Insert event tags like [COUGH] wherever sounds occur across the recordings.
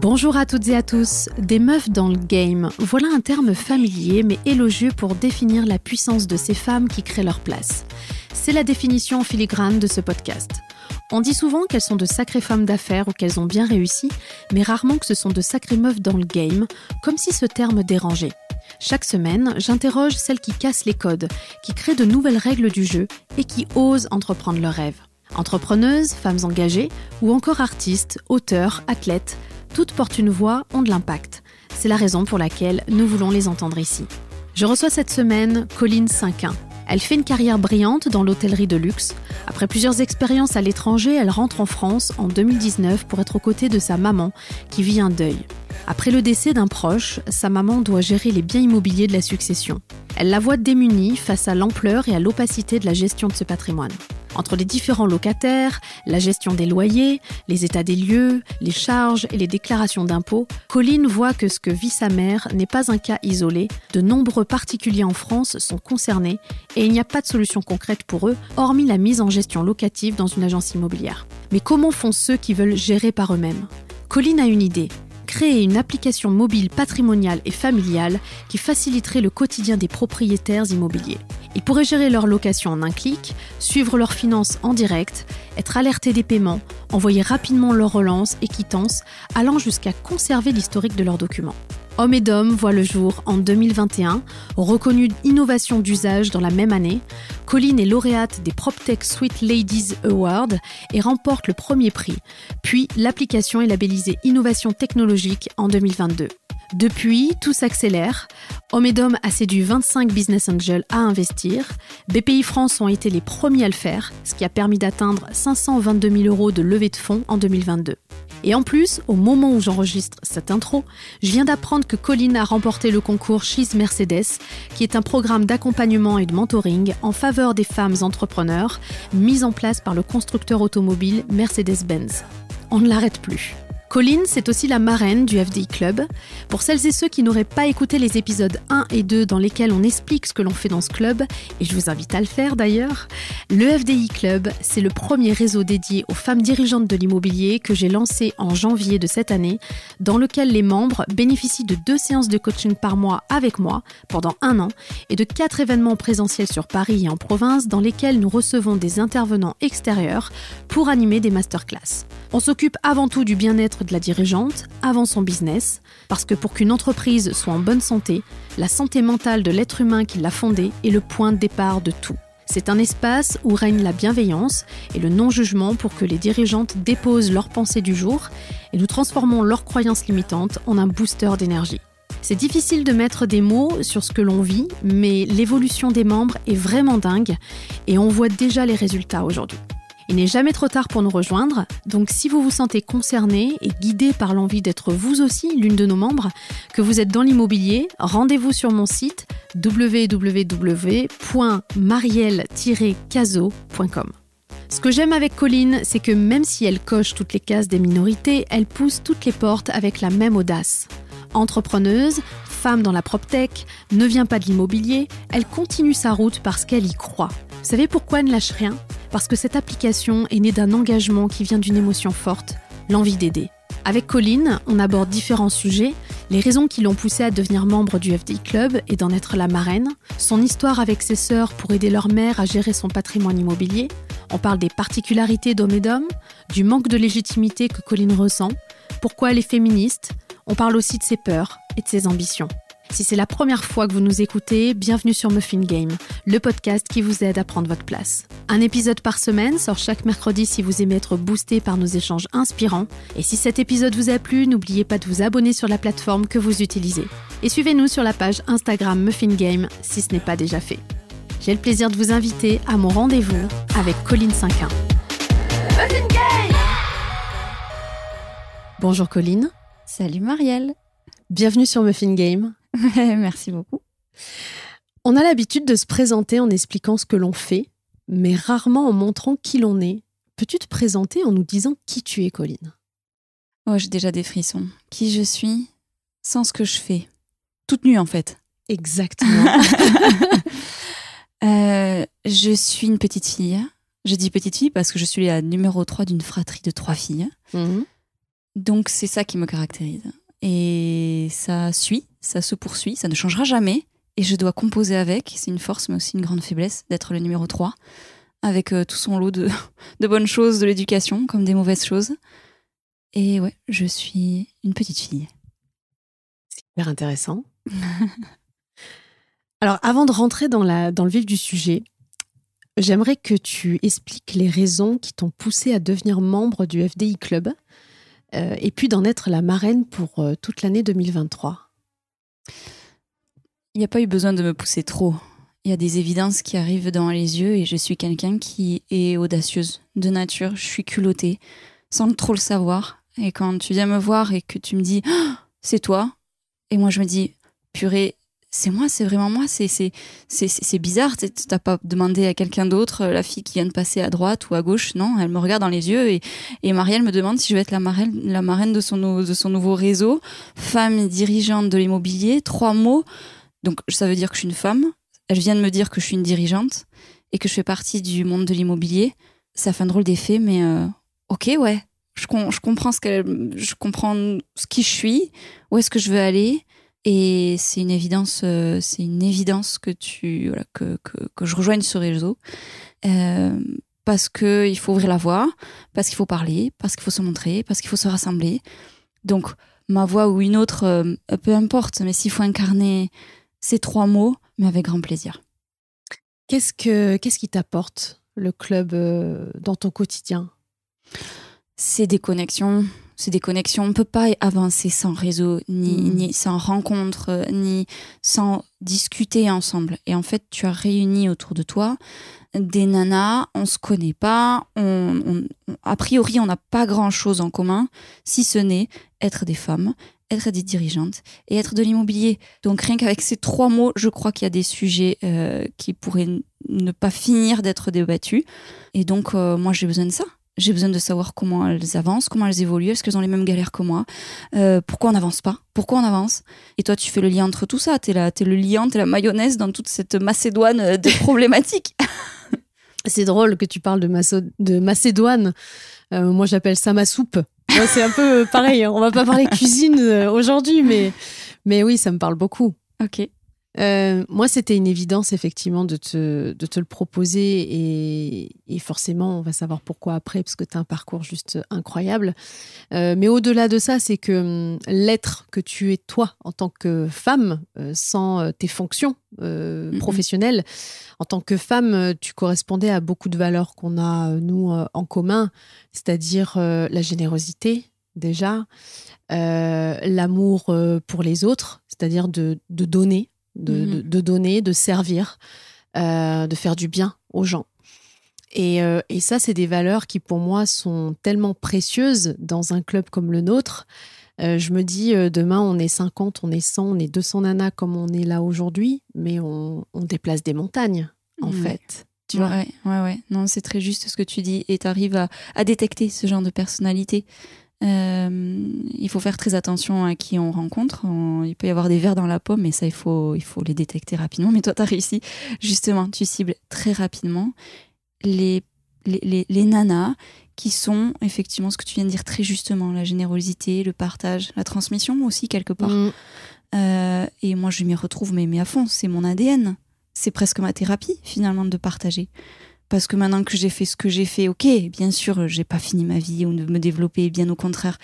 Bonjour à toutes et à tous. Des meufs dans le game. Voilà un terme familier mais élogieux pour définir la puissance de ces femmes qui créent leur place. C'est la définition en filigrane de ce podcast. On dit souvent qu'elles sont de sacrées femmes d'affaires ou qu'elles ont bien réussi, mais rarement que ce sont de sacrées meufs dans le game, comme si ce terme dérangeait. Chaque semaine, j'interroge celles qui cassent les codes, qui créent de nouvelles règles du jeu et qui osent entreprendre leurs rêves. Entrepreneuses, femmes engagées ou encore artistes, auteurs, athlètes, toutes portent une voix, ont de l'impact. C'est la raison pour laquelle nous voulons les entendre ici. Je reçois cette semaine Colline Cinquin. Elle fait une carrière brillante dans l'hôtellerie de luxe. Après plusieurs expériences à l'étranger, elle rentre en France en 2019 pour être aux côtés de sa maman qui vit un deuil. Après le décès d'un proche, sa maman doit gérer les biens immobiliers de la succession. Elle la voit démunie face à l'ampleur et à l'opacité de la gestion de ce patrimoine. Entre les différents locataires, la gestion des loyers, les états des lieux, les charges et les déclarations d'impôts, Colline voit que ce que vit sa mère n'est pas un cas isolé. De nombreux particuliers en France sont concernés et il n'y a pas de solution concrète pour eux, hormis la mise en gestion locative dans une agence immobilière. Mais comment font ceux qui veulent gérer par eux-mêmes? Colline a une idée créer une application mobile patrimoniale et familiale qui faciliterait le quotidien des propriétaires immobiliers. Ils pourraient gérer leur location en un clic, suivre leurs finances en direct, être alertés des paiements, envoyer rapidement leurs relances et quittances, allant jusqu'à conserver l'historique de leurs documents. Hommes et voit le jour en 2021, reconnu innovation d'usage dans la même année. Colline est lauréate des PropTech Sweet Ladies Awards et remporte le premier prix. Puis l'application est labellisée Innovation technologique en 2022. Depuis, tout s'accélère. Homedom a séduit 25 business angels à investir. BPI France ont été les premiers à le faire, ce qui a permis d'atteindre 522 000 euros de levée de fonds en 2022. Et en plus, au moment où j'enregistre cette intro, je viens d'apprendre que Colline a remporté le concours She's Mercedes, qui est un programme d'accompagnement et de mentoring en faveur des femmes entrepreneurs mis en place par le constructeur automobile Mercedes-Benz. On ne l'arrête plus. Colline, c'est aussi la marraine du FDI Club. Pour celles et ceux qui n'auraient pas écouté les épisodes 1 et 2 dans lesquels on explique ce que l'on fait dans ce club, et je vous invite à le faire d'ailleurs, le FDI Club, c'est le premier réseau dédié aux femmes dirigeantes de l'immobilier que j'ai lancé en janvier de cette année, dans lequel les membres bénéficient de deux séances de coaching par mois avec moi pendant un an et de quatre événements présentiels sur Paris et en province dans lesquels nous recevons des intervenants extérieurs pour animer des masterclass. On s'occupe avant tout du bien-être de la dirigeante avant son business, parce que pour qu'une entreprise soit en bonne santé, la santé mentale de l'être humain qui l'a fondée est le point de départ de tout. C'est un espace où règne la bienveillance et le non-jugement pour que les dirigeantes déposent leurs pensées du jour et nous transformons leurs croyances limitantes en un booster d'énergie. C'est difficile de mettre des mots sur ce que l'on vit, mais l'évolution des membres est vraiment dingue et on voit déjà les résultats aujourd'hui. Il n'est jamais trop tard pour nous rejoindre, donc si vous vous sentez concerné et guidé par l'envie d'être vous aussi l'une de nos membres, que vous êtes dans l'immobilier, rendez-vous sur mon site www.marielle-caso.com. Ce que j'aime avec Colline, c'est que même si elle coche toutes les cases des minorités, elle pousse toutes les portes avec la même audace. Entrepreneuse, femme dans la PropTech, ne vient pas de l'immobilier, elle continue sa route parce qu'elle y croit. Vous savez pourquoi elle ne lâche rien? Parce que cette application est née d'un engagement qui vient d'une émotion forte, l'envie d'aider. Avec Colline, on aborde différents sujets, les raisons qui l'ont poussée à devenir membre du FDI Club et d'en être la marraine, son histoire avec ses sœurs pour aider leur mère à gérer son patrimoine immobilier, on parle des particularités d'hommes et d'hommes, du manque de légitimité que Colline ressent, pourquoi elle est féministe, on parle aussi de ses peurs et de ses ambitions. Si c'est la première fois que vous nous écoutez, bienvenue sur Muffin Game, le podcast qui vous aide à prendre votre place. Un épisode par semaine sort chaque mercredi si vous aimez être boosté par nos échanges inspirants. Et si cet épisode vous a plu, n'oubliez pas de vous abonner sur la plateforme que vous utilisez. Et suivez-nous sur la page Instagram Muffin Game si ce n'est pas déjà fait. J'ai le plaisir de vous inviter à mon rendez-vous avec Colline Cinquin. Muffin Game Bonjour Colline. Salut Marielle. Bienvenue sur Muffin Game. Merci beaucoup. On a l'habitude de se présenter en expliquant ce que l'on fait, mais rarement en montrant qui l'on est. Peux-tu te présenter en nous disant qui tu es, Colline? Oh, j'ai déjà des frissons. Qui je suis sans ce que je fais. Toute nue, en fait. Exactement. [LAUGHS] Euh, je suis une petite fille. Je dis petite fille parce que je suis la numéro 3 d'une fratrie de trois filles. Mhm. Donc c'est ça qui me caractérise. Et ça suit, ça se poursuit, ça ne changera jamais. Et je dois composer avec. C'est une force, mais aussi une grande faiblesse d'être le numéro 3, avec euh, tout son lot de, [LAUGHS] de bonnes choses de l'éducation, comme des mauvaises choses. Et ouais, je suis une petite fille. Super intéressant. [LAUGHS] Alors, avant de rentrer dans, la, dans le vif du sujet, j'aimerais que tu expliques les raisons qui t'ont poussé à devenir membre du FDI Club euh, et puis d'en être la marraine pour euh, toute l'année 2023. Il n'y a pas eu besoin de me pousser trop. Il y a des évidences qui arrivent dans les yeux et je suis quelqu'un qui est audacieuse de nature. Je suis culottée sans trop le savoir. Et quand tu viens me voir et que tu me dis Ah, c'est toi, et moi je me dis purée, c'est moi, c'est vraiment moi, c'est c'est bizarre. T'as pas demandé à quelqu'un d'autre, euh, la fille qui vient de passer à droite ou à gauche, non Elle me regarde dans les yeux et et Marielle me demande si je vais être la marraine la marraine de son de son nouveau réseau, femme dirigeante de l'immobilier. Trois mots. Donc ça veut dire que je suis une femme. Elle vient de me dire que je suis une dirigeante et que je fais partie du monde de l'immobilier. Ça fait un drôle d'effet, mais euh, ok, ouais. Je, com- je comprends ce je comprends ce qui je suis, où est-ce que je veux aller, et c'est une évidence, euh, c'est une évidence que tu, que, que, que je rejoigne ce réseau, Euh, parce que il faut ouvrir la voie, parce qu'il faut parler, parce qu'il faut se montrer, parce qu'il faut se rassembler. Donc ma voix ou une autre, euh, peu importe, mais s'il faut incarner ces trois mots, mais avec grand plaisir. Qu'est-ce, que, qu'est-ce qui t'apporte le club dans ton quotidien? C'est des connexions. C'est des connexions. On ne peut pas avancer sans réseau, ni, Mm. ni sans rencontre, ni sans discuter ensemble. Et en fait, tu as réuni autour de toi des nanas, on se connaît pas, on, on- on- a priori, on n'a pas grand-chose en commun, si ce n'est être des femmes, être des dirigeantes et être de l'immobilier. Donc rien qu'avec ces trois mots, je crois qu'il y a des sujets euh, qui pourraient ne pas finir d'être débattus. Et donc, euh, moi, j'ai besoin de ça. J'ai besoin de savoir comment elles avancent, comment elles évoluent, est-ce qu'elles ont les mêmes galères que moi, euh, pourquoi on n'avance pas, pourquoi on avance? Et toi, tu fais le lien entre tout ça, t'es la- t'es le liant, t'es la mayonnaise dans toute cette macédoine euh, de problématiques. [LAUGHS] C'est drôle que tu parles de, Macédoine. Euh, moi, j'appelle ça ma soupe. Ouais, c'est un peu pareil. hein. On va pas parler cuisine aujourd'hui, mais, mais oui, ça me parle beaucoup. ok. Euh, moi, c'était une évidence, effectivement, de te, de te le proposer. Et, et forcément, on va savoir pourquoi après, parce que tu as un parcours juste incroyable. Euh, mais au-delà de ça, c'est que hum, l'être que tu es toi en tant que femme, euh, sans tes fonctions Mhm. professionnelles, en tant que femme, tu correspondais à beaucoup de valeurs qu'on a, nous, en commun, c'est-à-dire la générosité, déjà, euh, l'amour pour les autres, c'est-à-dire de, de donner, de, Mhm. de- de donner, de servir, euh, de faire du bien aux gens. Et, euh, et ça, c'est des valeurs qui, pour moi, sont tellement précieuses dans un club comme le nôtre. Euh, je me dis, demain, on est 50, on est 100, on est 200 nanas comme on est là aujourd'hui, mais on, on déplace des montagnes, en Ouais. fait. Tu ouais, vois? Ouais, ouais. Non, c'est très juste ce que tu dis et tu arrives à, à détecter ce genre de personnalité. Euh, il faut faire très attention à qui on rencontre. On- il peut y avoir des vers dans la pomme, mais ça, il faut, il faut les détecter rapidement. Mais toi, tu as réussi. Justement, tu cibles très rapidement les, les, les, les nanas qui sont effectivement ce que tu viens de dire très justement, la générosité, le partage, la transmission aussi quelque part. Mm. Euh, et moi, je m'y retrouve, mais, mais à fond, c'est mon ADN. C'est presque ma thérapie, finalement, de partager. Parce que maintenant que j'ai fait ce que j'ai fait, ok, bien sûr, j'ai pas fini ma vie ou de me développer, bien au contraire.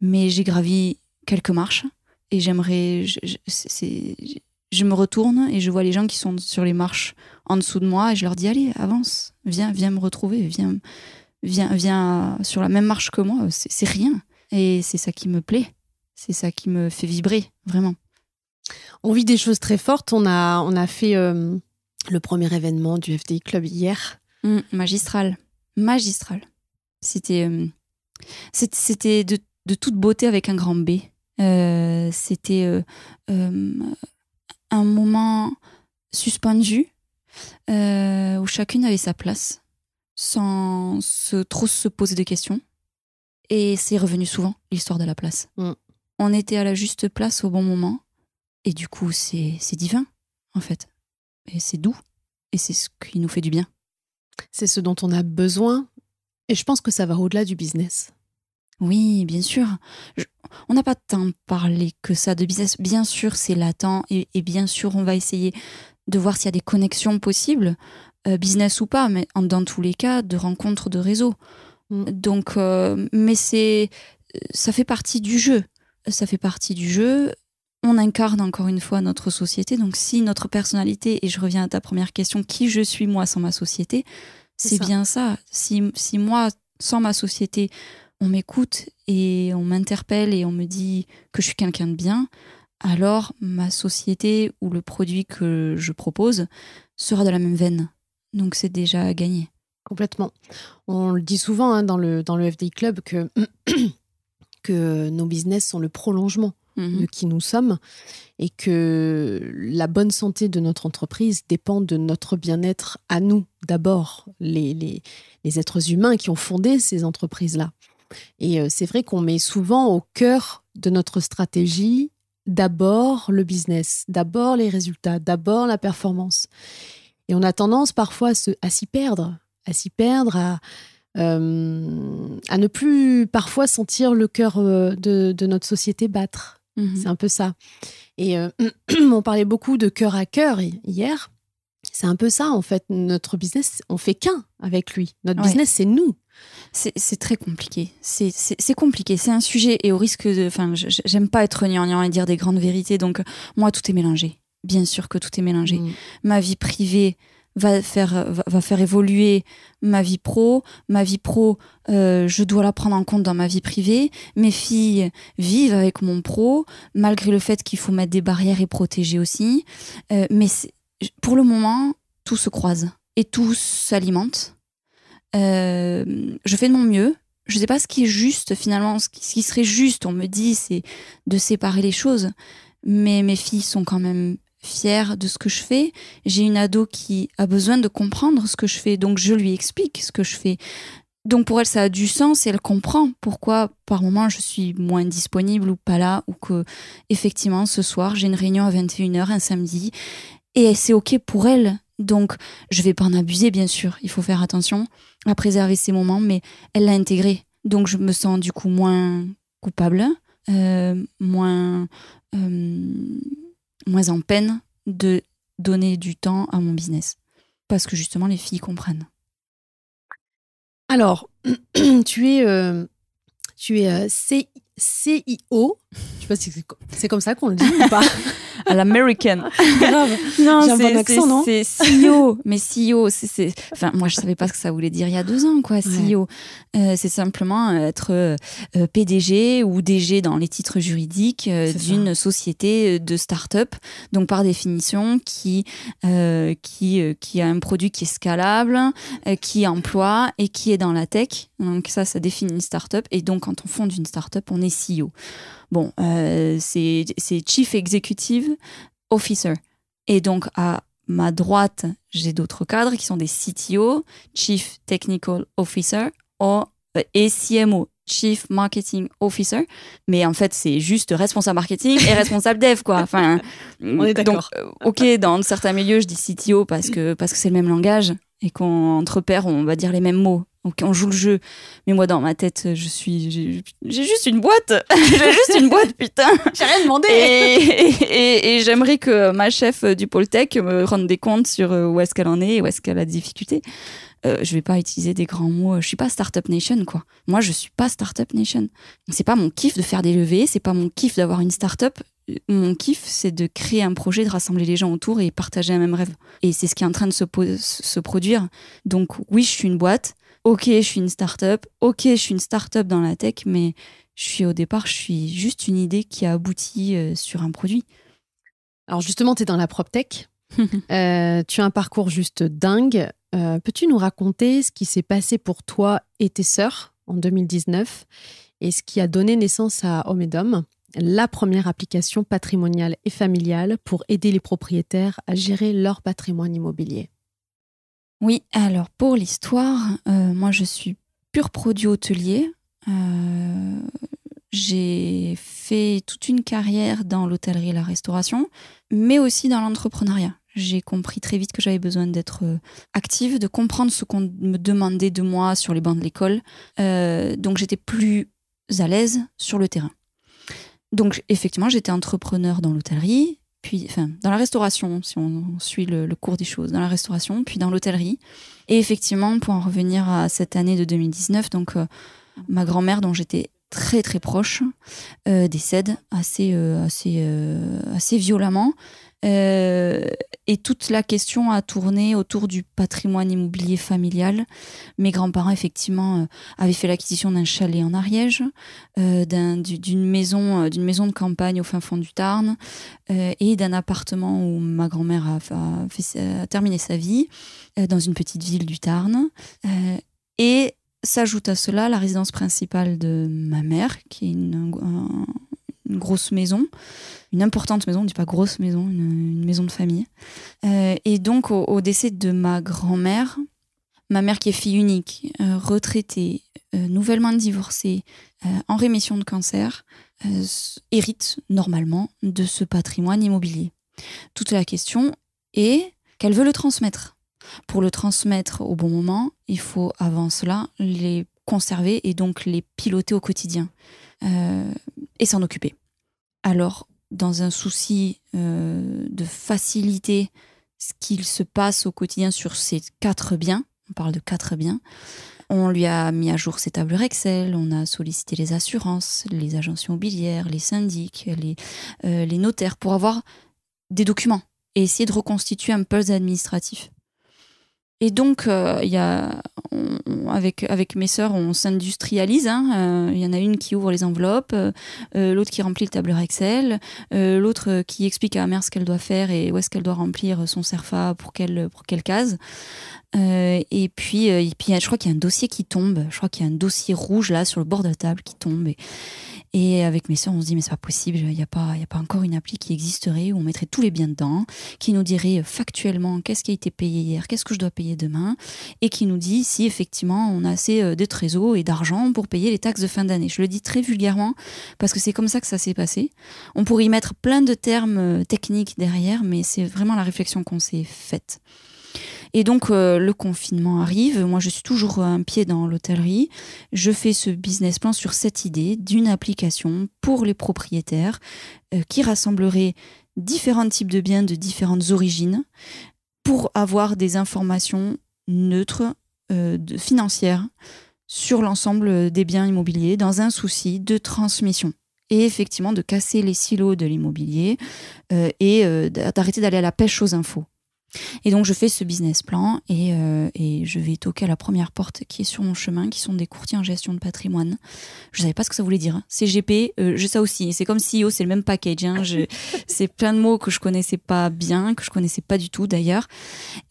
Mais j'ai gravi quelques marches et j'aimerais. Je, je- me retourne et je vois les gens qui sont sur les marches en dessous de moi et je leur dis allez, avance, viens, viens me retrouver, viens, viens, viens sur la même marche que moi. C'est c'est rien. Et c'est ça qui me plaît. C'est ça qui me fait vibrer, vraiment. On vit des choses très fortes. On a, on a fait euh, le premier événement du FDI Club hier. Mm, magistral. Magistral. C'était euh, c'est- c'était de, de toute beauté avec un grand B. Euh, C'était euh, un moment suspendu où chacune avait sa place sans se, trop se poser de questions. Et c'est revenu souvent, l'histoire de la place. Mm. On était à la juste place au bon moment. Et du coup, c'est divin, en fait. Et c'est doux. Et c'est ce qui nous fait du bien. C'est ce dont on a besoin. Et je pense que ça va au-delà du business. Oui, bien sûr. on n'a pas tant parlé que ça de business. Bien sûr, c'est latent et, bien sûr, on va essayer de voir s'il y a des connexions possibles, euh, business ou pas, mais dans tous les cas, de rencontres de réseau. Mm. Donc, euh, mais c'est, ça fait partie du jeu. Ça fait partie du jeu. On incarne encore une fois notre société. Donc, si notre personnalité, et je reviens à ta première question, qui je suis moi sans ma société, c'est bien ça. Si, si moi, sans ma société, on m'écoute et on m'interpelle et on me dit que je suis quelqu'un de bien, alors ma société ou le produit que je propose sera de la même veine. Donc c'est déjà gagné. Complètement. On le dit souvent hein, dans, le, dans le FDI Club que, [CLEARS THROAT] que nos business sont le prolongement mhm. de qui nous sommes et que la bonne santé de notre entreprise dépend de notre bien-être à nous, d'abord, les, les, les êtres humains qui ont fondé ces entreprises-là. Et euh, c'est vrai qu'on met souvent au cœur de notre stratégie d'abord le business, d'abord les résultats, d'abord la performance. Et on a tendance parfois à s'y perdre, à s'y perdre, à, euh, à ne plus parfois sentir le cœur euh, de, notre société battre. Mhm. C'est un peu ça. Et [CLEARS THROAT] on parlait beaucoup de cœur à cœur hier. C'est un peu ça, en fait. Notre business, on fait qu'un avec lui. Notre business, c'est nous. C'est très compliqué. C'est compliqué. C'est un sujet et au risque de. Enfin, j'aime pas être gnangnan et dire des grandes vérités. Donc, moi, tout est mélangé. Bien sûr que tout est mélangé. Mm. Ma vie privée va faire, va, faire évoluer ma vie pro. Ma vie pro, euh, je dois la prendre en compte dans ma vie privée. Mes filles vivent avec mon pro, malgré le fait qu'il faut mettre des barrières et protéger aussi. Euh, mais pour le moment, tout se croise et tout s'alimente. Euh, je fais de mon mieux. Je ne sais pas ce qui est juste finalement. Ce qui, serait juste, on me dit, c'est de séparer les choses. Mais mes filles sont quand même fières de ce que je fais. J'ai une ado qui a besoin de comprendre ce que je fais, donc je lui explique ce que je fais. Donc pour elle, ça a du sens et elle comprend pourquoi par moment je suis moins disponible ou pas là ou que effectivement ce soir j'ai une réunion à 21h un samedi et c'est ok pour elle donc, je vais pas en abuser, bien sûr. Il faut faire attention à préserver ces moments, mais elle l'a intégré. Donc, je me sens du coup moins coupable, euh, moins, euh, moins en peine de donner du temps à mon business. Parce que justement, les filles comprennent. Alors, [CLEARS THROAT] tu es, euh, tu es CIO. Je sais pas si c'est comme ça qu'on le dit ou pas. [LAUGHS] à l'américaine. Grave. Non, c'est CEO. Mais CEO, c'est, enfin, moi, je savais pas ce que ça voulait dire il y a deux ans, quoi. CEO, euh, c'est simplement être euh, PDG ou DG dans les titres juridiques euh, d'une société de start-up. Donc, par définition, qui qui qui a un produit qui est scalable, qui emploie et qui est dans la tech. Donc, ça, ça définit une start-up. Et donc, quand on fonde une start-up, on est CEO. Bon, euh, c'est Chief Executive Officer. Et donc, à ma droite, j'ai d'autres cadres qui sont des CTO, Chief Technical Officer, euh, et CMO, Chief Marketing Officer. Mais en fait, c'est juste responsable marketing et responsable dev, quoi. [LAUGHS] Enfin, on est d'accord. Euh, ok, dans certains milieux, je dis CTO parce que parce que c'est le même langage et qu'entre pairs, on va dire les mêmes mots. Donc on joue le jeu. Mais moi, dans ma tête, je suis. J'ai juste une boîte. [LAUGHS] j'ai juste une boîte, putain. J'ai rien demandé. Et, j'aimerais que ma chef du pôle tech me rende des comptes sur euh, où est-ce qu'elle en est, où est-ce qu'elle a des difficultés. Euh, je vais pas utiliser des grands mots. Je suis pas Startup Nation, quoi. Moi, je suis pas Startup Nation. C'est pas mon kiff de faire des levées. C'est pas mon kiff d'avoir une startup. Mon kiff, c'est de créer un projet, de rassembler les gens autour et partager un même rêve. Et c'est ce qui est en train de se, se produire. Donc, oui, je suis une boîte ok, je suis une start-up, ok, je suis une start-up dans la tech, mais je suis au départ, je suis juste une idée qui a abouti euh, sur un produit. Alors justement, tu es dans la prop tech. [LAUGHS] Euh, tu as un parcours juste dingue. Euh, peux-tu nous raconter ce qui s'est passé pour toi et tes sœurs en 2019 et ce qui a donné naissance à Homedom, la première application patrimoniale et familiale pour aider les propriétaires à gérer leur patrimoine immobilier? Oui, alors pour l'histoire, euh, moi je suis pur produit hôtelier. Euh, j'ai fait toute une carrière dans l'hôtellerie et la restauration, mais aussi dans l'entrepreneuriat. J'ai compris très vite que j'avais besoin d'être active, de comprendre ce qu'on me demandait de moi sur les bancs de l'école. donc j'étais plus à l'aise sur le terrain. Donc effectivement, j'étais entrepreneur dans l'hôtellerie, puis enfin dans la restauration, si on suit le, cours des choses, dans la restauration, puis dans l'hôtellerie. Et effectivement, pour en revenir à cette année de 2019, donc ma grand-mère dont j'étais très très proche euh, décède assez euh, assez euh, assez violemment et toute la question a tourné autour du patrimoine immobilier familial. Mes grands-parents, effectivement, avaient fait l'acquisition d'un chalet en Ariège, d'une maison, d'une maison de campagne au fin fond du Tarn, et d'un appartement où ma grand-mère a, a, terminé sa vie, dans une petite ville du Tarn. et S'ajoute à cela la résidence principale de ma mère, qui est une, grosse maison, une importante maison, on ne dit pas grosse maison, une, maison de famille. Euh, et donc au, décès de ma grand-mère, ma mère qui est fille unique, euh, retraitée, euh, nouvellement divorcée, en rémission de cancer, hérite normalement de ce patrimoine immobilier. Toute la question est qu'elle veut le transmettre. Pour le transmettre au bon moment, il faut avant cela les conserver et donc les piloter au quotidien et s'en occuper. Alors, dans un souci euh, de faciliter ce qu'il se passe au quotidien sur ces quatre biens, on parle de quatre biens, on lui a mis à jour ses tableurs Excel, on a sollicité les assurances, les agences immobilières, les syndics, les, euh, les notaires pour avoir des documents et essayer de reconstituer un puzzle administratif. Et donc, euh, avec, avec mes sœurs, on s'industrialise. Hein. Euh, il y en a une qui ouvre les enveloppes, euh, l'autre qui remplit le tableur Excel, l'autre qui explique à la mère ce qu'elle doit faire et où est-ce qu'elle doit remplir son CERFA pour quelle, pour quelle case. et puis, et puis je crois qu'il y a un dossier qui tombe. Je crois qu'il y a un dossier rouge là sur le bord de la table qui tombe. Et avec mes soeurs, on se dit, mais c'est pas possible, il n'y a, pas, y a pas encore une appli qui existerait où on mettrait tous les biens dedans, qui nous dirait factuellement qu'est-ce qui a été payé hier, qu'est-ce que je dois payer demain, et qui nous dit si effectivement on a assez euh, de trésors et d'argent pour payer les taxes de fin d'année. Je le dis très vulgairement parce que c'est comme ça que ça s'est passé. On pourrait y mettre plein de termes euh, techniques derrière, mais c'est vraiment la réflexion qu'on s'est faite. Et donc euh, le confinement arrive, moi je suis toujours un pied dans l'hôtellerie, je fais ce business plan sur cette idée d'une application pour les propriétaires euh, qui rassemblerait différents types de biens de différentes origines pour avoir des informations neutres, euh, financières sur l'ensemble des biens immobiliers dans un souci de transmission et effectivement de casser les silos de l'immobilier et d'arrêter d'aller à la pêche aux infos. Et donc je fais ce business plan et, euh, et, je vais toquer à la première porte qui est sur mon chemin, qui sont des courtiers en gestion de patrimoine. Je savais pas ce que ça voulait dire. CGP, euh, je sais aussi. C'est comme CEO, c'est le même package. Hein. [LAUGHS] c'est plein de mots que je connaissais pas bien, que je connaissais pas du tout d'ailleurs.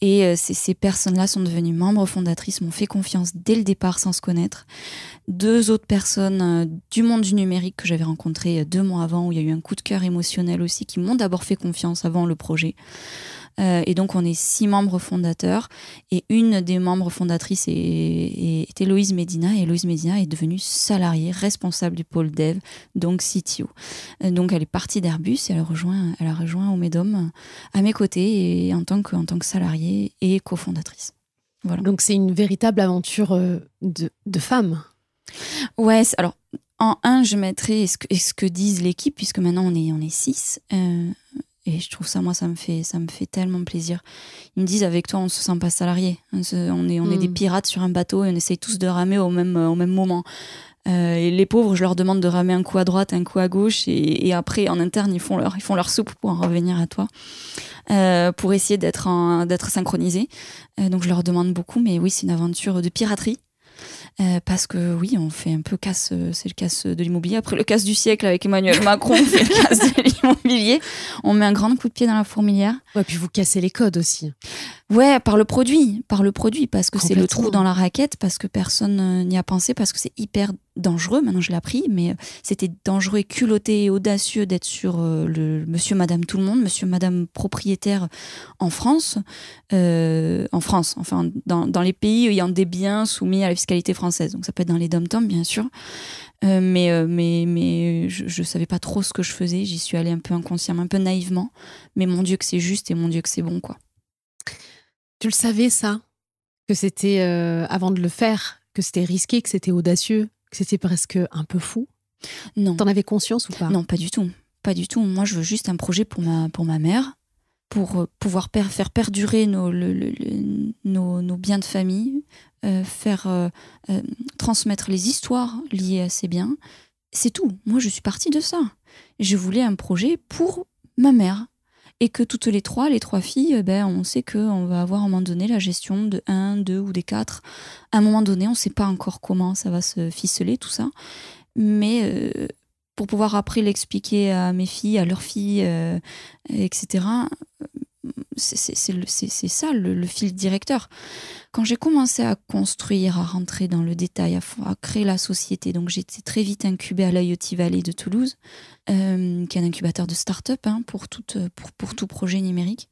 Et euh, ces personnes-là sont devenues membres fondatrices, m'ont fait confiance dès le départ sans se connaître. Deux autres personnes euh, du monde du numérique que j'avais rencontrées deux mois avant, où il y a eu un coup de cœur émotionnel aussi, qui m'ont d'abord fait confiance avant le projet. Euh, et donc, on est six membres fondateurs. Et une des membres fondatrices est, est, Héloïse Medina. Et Héloïse Medina est devenue salariée, responsable du pôle dev, donc CTO. Euh, donc, elle est partie d'Airbus et elle a rejoint, elle a rejoint Omedom à mes côtés et en tant que, en tant que salariée et cofondatrice. Voilà. Donc, c'est une véritable aventure euh, de, de femme. Ouais, alors en un, je mettrai ce que, ce que disent l'équipe, puisque maintenant on est, on est six. Et je trouve ça, moi, ça me fait, ça me fait tellement plaisir. Ils me disent, avec toi, on se sent pas salarié. On, est, on est des hmm. pirates sur un bateau et on essaye tous de ramer au même, au même moment. Euh, et les pauvres, je leur demande de ramer un coup à droite, un coup à gauche, et, après, en interne, ils font leur, ils font leur soupe pour en revenir à toi, euh, pour essayer d'être, d'être synchronisés. Euh, donc, je leur demande beaucoup, mais oui, c'est une aventure de piraterie. Euh, parce que oui, on fait un peu casse, c'est le casse de l'immobilier. Après le casse du siècle avec Emmanuel [LAUGHS] Macron, on fait le casse de l'immobilier. On met un grand coup de pied dans la fourmilière. Ouais, puis vous cassez les codes aussi. Ouais, par le produit, par le produit, parce que c'est le trou dans la raquette, parce que personne euh, n'y a pensé, parce que c'est hyper dangereux, maintenant je l'ai appris, mais c'était dangereux et culotté et audacieux d'être sur le monsieur, madame, tout le monde, monsieur, madame propriétaire en France, en France, enfin dans, dans les pays ayant des biens soumis à la fiscalité française. Donc ça peut être dans les dom bien sûr. Euh, mais, euh, mais, mais je, ne savais pas trop ce que je faisais. J'y suis allée un peu inconsciemment, un peu naïvement. Mais mon Dieu que c'est juste et mon Dieu que c'est bon, quoi. Tu le savais, ça? Que c'était, euh, avant de le faire, que c'était risqué, que c'était audacieux, que c'était presque un peu fou Non. T'en avais conscience ou pas? Non, pas du tout. Pas du tout. Moi, je veux juste un projet pour ma, pour ma mère, pour pouvoir faire perdurer nos, nos, nos, biens de famille, euh, faire euh, euh, transmettre les histoires liées à ces biens. C'est tout. Moi, je suis partie de ça. Je voulais un projet pour ma mère. Et que toutes les trois, les trois filles, ben, on sait qu'on va avoir à un moment donné la gestion de un, deux ou des quatre. À un moment donné, on ne sait pas encore comment ça va se ficeler, tout ça. Mais pour pouvoir après l'expliquer à mes filles, à leurs filles, etc., c'est ça le, fil directeur. Quand j'ai commencé à construire, à rentrer dans le détail, à, créer la société, donc j'étais très vite incubée à l'IoT Valley de Toulouse, euh, qui est un incubateur de start-up hein, pour, pour tout projet numérique.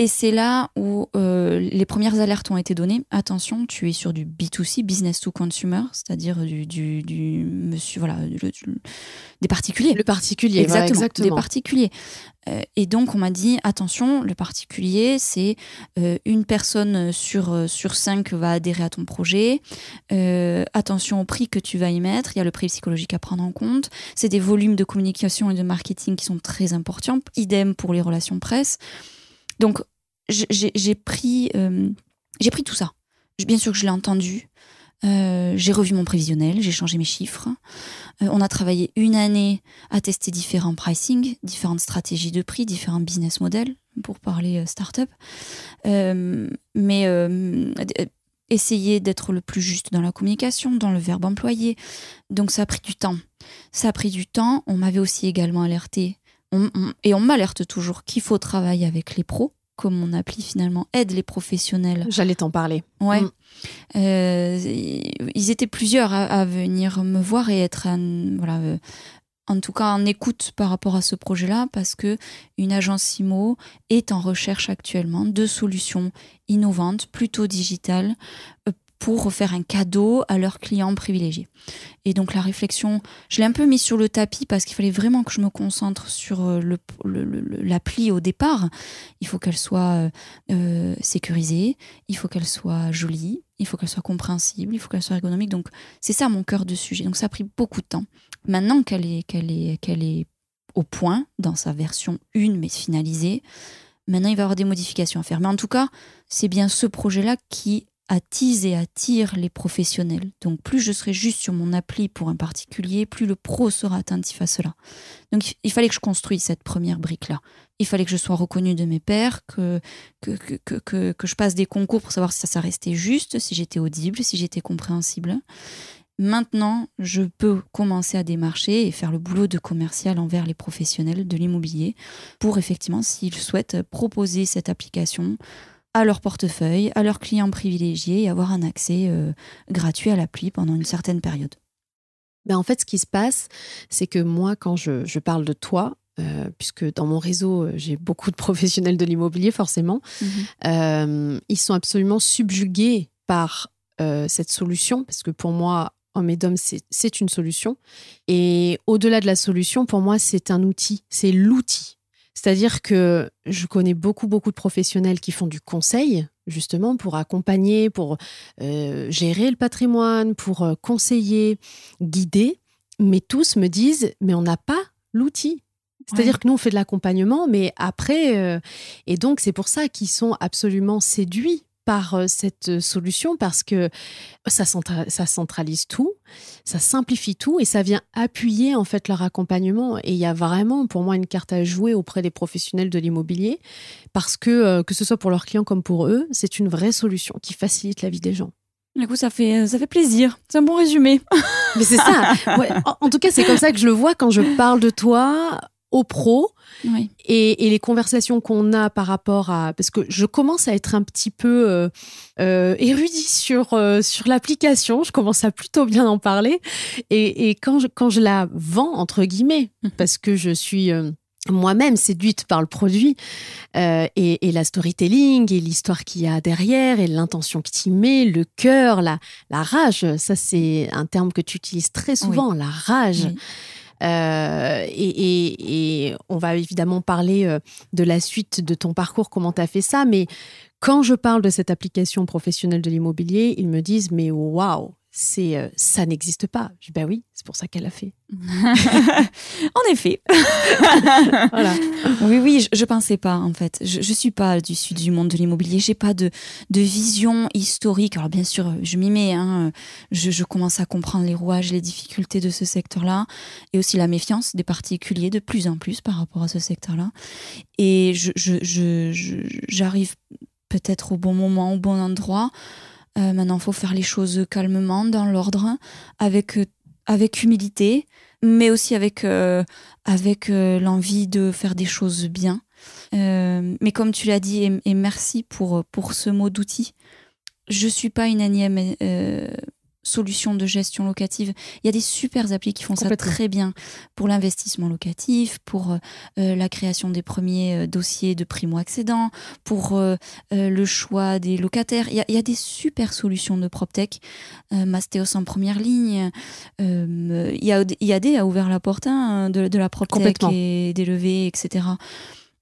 Et c'est là où euh, les premières alertes ont été données. Attention, tu es sur du B2C, business to consumer, c'est-à-dire du, du, monsieur, voilà, des particuliers. Le particulier, exactement. Des particuliers. Euh, et donc, on m'a dit attention, le particulier, c'est euh, une personne sur, sur cinq va adhérer à ton projet. attention au prix que tu vas y mettre. Il y a le prix psychologique à prendre en compte. C'est des volumes de communication et de marketing qui sont très importants. Idem pour les relations presse. Donc, j'ai pris, euh, j'ai pris tout ça. Bien sûr que je l'ai entendu. Euh, j'ai revu mon prévisionnel, j'ai changé mes chiffres. Euh, on a travaillé une année à tester différents pricing, différentes stratégies de prix, différents business models pour parler start-up. mais essayer d'être le plus juste dans la communication, dans le verbe employé. Donc ça a pris du temps. Ça a pris du temps. On m'avait aussi également alerté et on m'alerte toujours qu'il faut travailler avec les pros, comme mon appli finalement aide les professionnels. J'allais t'en parler. Ouais. Mm. Euh, ils étaient plusieurs à, venir me voir et être voilà, euh, en tout cas en écoute par rapport à ce projet-là, parce que une agence Simo est en recherche actuellement de solutions innovantes, plutôt digitales, euh, pour faire un cadeau à leurs clients privilégiés. Et donc la réflexion, je l'ai un peu mise sur le tapis parce qu'il fallait vraiment que je me concentre sur euh, l'appli le, au départ. Il faut qu'elle soit euh, euh, sécurisée, il faut qu'elle soit jolie, il faut qu'elle soit compréhensible, il faut qu'elle soit ergonomique. Donc c'est ça mon cœur de sujet. Donc ça a pris beaucoup de temps. Maintenant qu'elle est, est, qu'elle est au point dans sa version 1 mais finalisée, maintenant il va y avoir des modifications à faire. Mais en tout cas, c'est bien ce projet-là qui attise et attire les professionnels. Donc plus je serai juste sur mon appli pour un particulier, plus le pro sera attentif à cela. Donc il fallait que je construise cette première brique-là. Il fallait que je sois reconnue de mes pairs, que que, que, que, que je passe des concours pour savoir si ça, ça restait juste, si j'étais audible, si j'étais compréhensible. Maintenant, je peux commencer à démarcher et faire le boulot de commercial envers les professionnels de l'immobilier pour effectivement, s'ils souhaitent proposer cette application à leur portefeuille, à leurs clients privilégiés et avoir un accès euh, gratuit à l'appli pendant une certaine période. Ben en fait, ce qui se passe, c'est que moi, quand je, parle de toi, euh, puisque dans mon réseau, euh, j'ai beaucoup de [LAUGHS] professionnels de l'immobilier, forcément, mhm. ils sont absolument subjugués par cette solution, parce que pour moi, Homme et d'homme, c'est une solution. Et au-delà de la solution, pour moi, c'est un outil, c'est l'outil c'est-à-dire que je connais beaucoup, beaucoup de professionnels qui font du conseil, justement, pour accompagner, pour euh, gérer le patrimoine, pour euh, conseiller, guider. Mais tous me disent, mais on n'a pas l'outil. C'est-à-dire que nous, on fait de l'accompagnement, mais après, euh, et donc c'est pour ça qu'ils sont absolument séduits par euh, cette solution parce que ça, ça centralise tout, ça simplifie tout et ça vient appuyer en fait leur accompagnement. Et il y a vraiment pour moi une carte à jouer auprès des professionnels de l'immobilier parce que euh, que ce soit pour leurs clients comme pour eux, c'est une vraie solution qui facilite la vie des gens. Du coup, ça fait, ça fait plaisir. C'est un bon résumé. Mais c'est ça. en, tout cas, c'est comme ça que je le vois quand je parle de toi aux pros Et, et, les conversations qu'on a par rapport à... Parce que je commence à être un petit peu euh, euh, érudit sur, euh, sur l'application, je commence à plutôt bien en parler. Et, et quand, je, quand je la vends, entre guillemets, mmh. parce que je suis moi-même séduite par le produit euh, et, la storytelling et l'histoire qu'il y a derrière et l'intention que tu mets, le cœur, la, la rage. Ça, c'est un terme que tu utilises très souvent, la rage. Euh, et, et, on va évidemment parler euh, de la suite de ton parcours, comment tu as fait ça. Mais quand je parle de cette application professionnelle de l'immobilier, ils me disent, mais waouh, c'est euh, ça n'existe pas. Je dis bah oui, c'est pour ça qu'elle a fait. [LAUGHS] en effet. [LAUGHS] voilà. Oui, oui, je, ne pensais pas en fait. Je, je suis pas du sud du monde de l'immobilier. J'ai pas de, de vision historique. Alors bien sûr, je m'y mets. Hein. Je, je, commence à comprendre les rouages, les difficultés de ce secteur-là, et aussi la méfiance des particuliers de plus en plus par rapport à ce secteur-là. Et je, j'arrive peut-être au bon moment, au bon endroit. Euh, maintenant, il faut faire les choses calmement, dans l'ordre, avec, euh, avec humilité, mais aussi avec, euh, avec l'envie de faire des choses bien. mais comme tu l'as dit, et, merci pour, pour ce mot d'outil, je ne suis pas une énième solutions de gestion locative. Il y a des super applis qui font ça très bien pour l'investissement locatif, pour euh, euh, la création des premiers euh, dossiers de primo-accédants, pour le choix des locataires. Il y, a, des super solutions de PropTech. Mastéos en première ligne. il, y a, IAD a ouvert la porte hein, de, de, la PropTech et des levées, etc.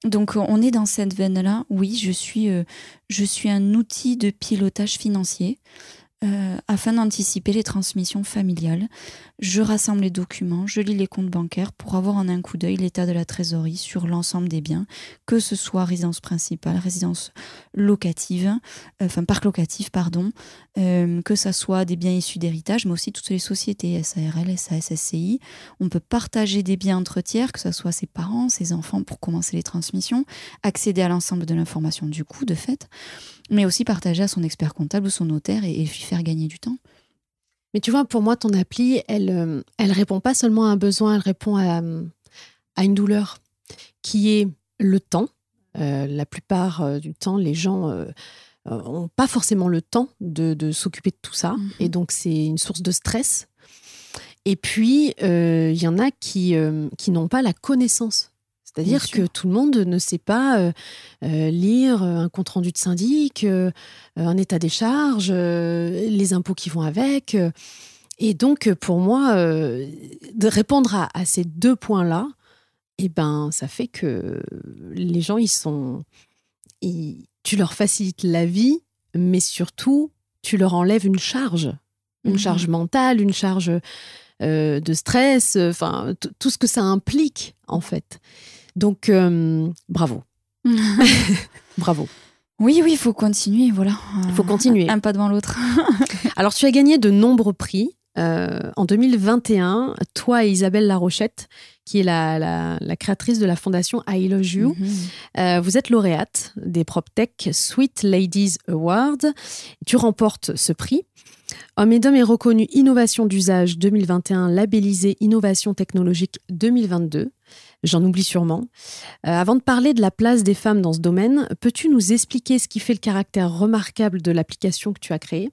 Donc on est dans cette veine-là. Oui, je suis, je suis un outil de pilotage financier. Euh, afin d'anticiper les transmissions familiales. Je rassemble les documents, je lis les comptes bancaires pour avoir en un coup d'œil l'état de la trésorerie sur l'ensemble des biens, que ce soit résidence principale, résidence locative, enfin parc locatif, pardon, euh, que ce soit des biens issus d'héritage, mais aussi toutes les sociétés, SARL, SAS, SCI. On peut partager des biens entre tiers, que ce soit ses parents, ses enfants, pour commencer les transmissions, accéder à l'ensemble de l'information du coup, de fait mais aussi partager à son expert comptable ou son notaire et, lui faire gagner du temps. Mais tu vois, pour moi, ton appli, elle, euh, elle répond pas seulement à un besoin, elle répond à, à une douleur qui est le temps. Euh, la plupart euh, du temps, les gens n'ont pas forcément le temps de, s'occuper de tout ça. Mhm. Et donc, c'est une source de stress. Et puis, il y en a qui, qui n'ont pas la connaissance c'est-à-dire que tout le monde ne sait pas euh, euh, lire un compte-rendu de syndic, euh, un état des charges, les impôts qui vont avec. Et donc, pour moi, de répondre à, ces deux points-là, eh ben, ça fait que les gens, ils sont. tu leur facilites la vie, mais surtout, tu leur enlèves une charge. Une mmh charge mentale, une charge de stress, enfin, tout ce que ça implique, en fait. Donc, euh, bravo. [LAUGHS] [LAUGHS] bravo. Oui, oui, il faut continuer, voilà. Il faut continuer. Un, pas devant l'autre. [LAUGHS] Alors, tu as gagné de nombreux prix. Euh, en 2021, toi et Isabelle Larochette, qui est la, créatrice de la fondation I Love You, mhm. euh, vous êtes lauréate des PropTech Sweet Ladies Awards. Tu remportes ce prix. Homme et est reconnu Innovation d'usage 2021, labellisé Innovation technologique 2022 j'en oublie sûrement. Euh, avant de parler de la place des femmes dans ce domaine, peux-tu nous expliquer ce qui fait le caractère remarquable de l'application que tu as créée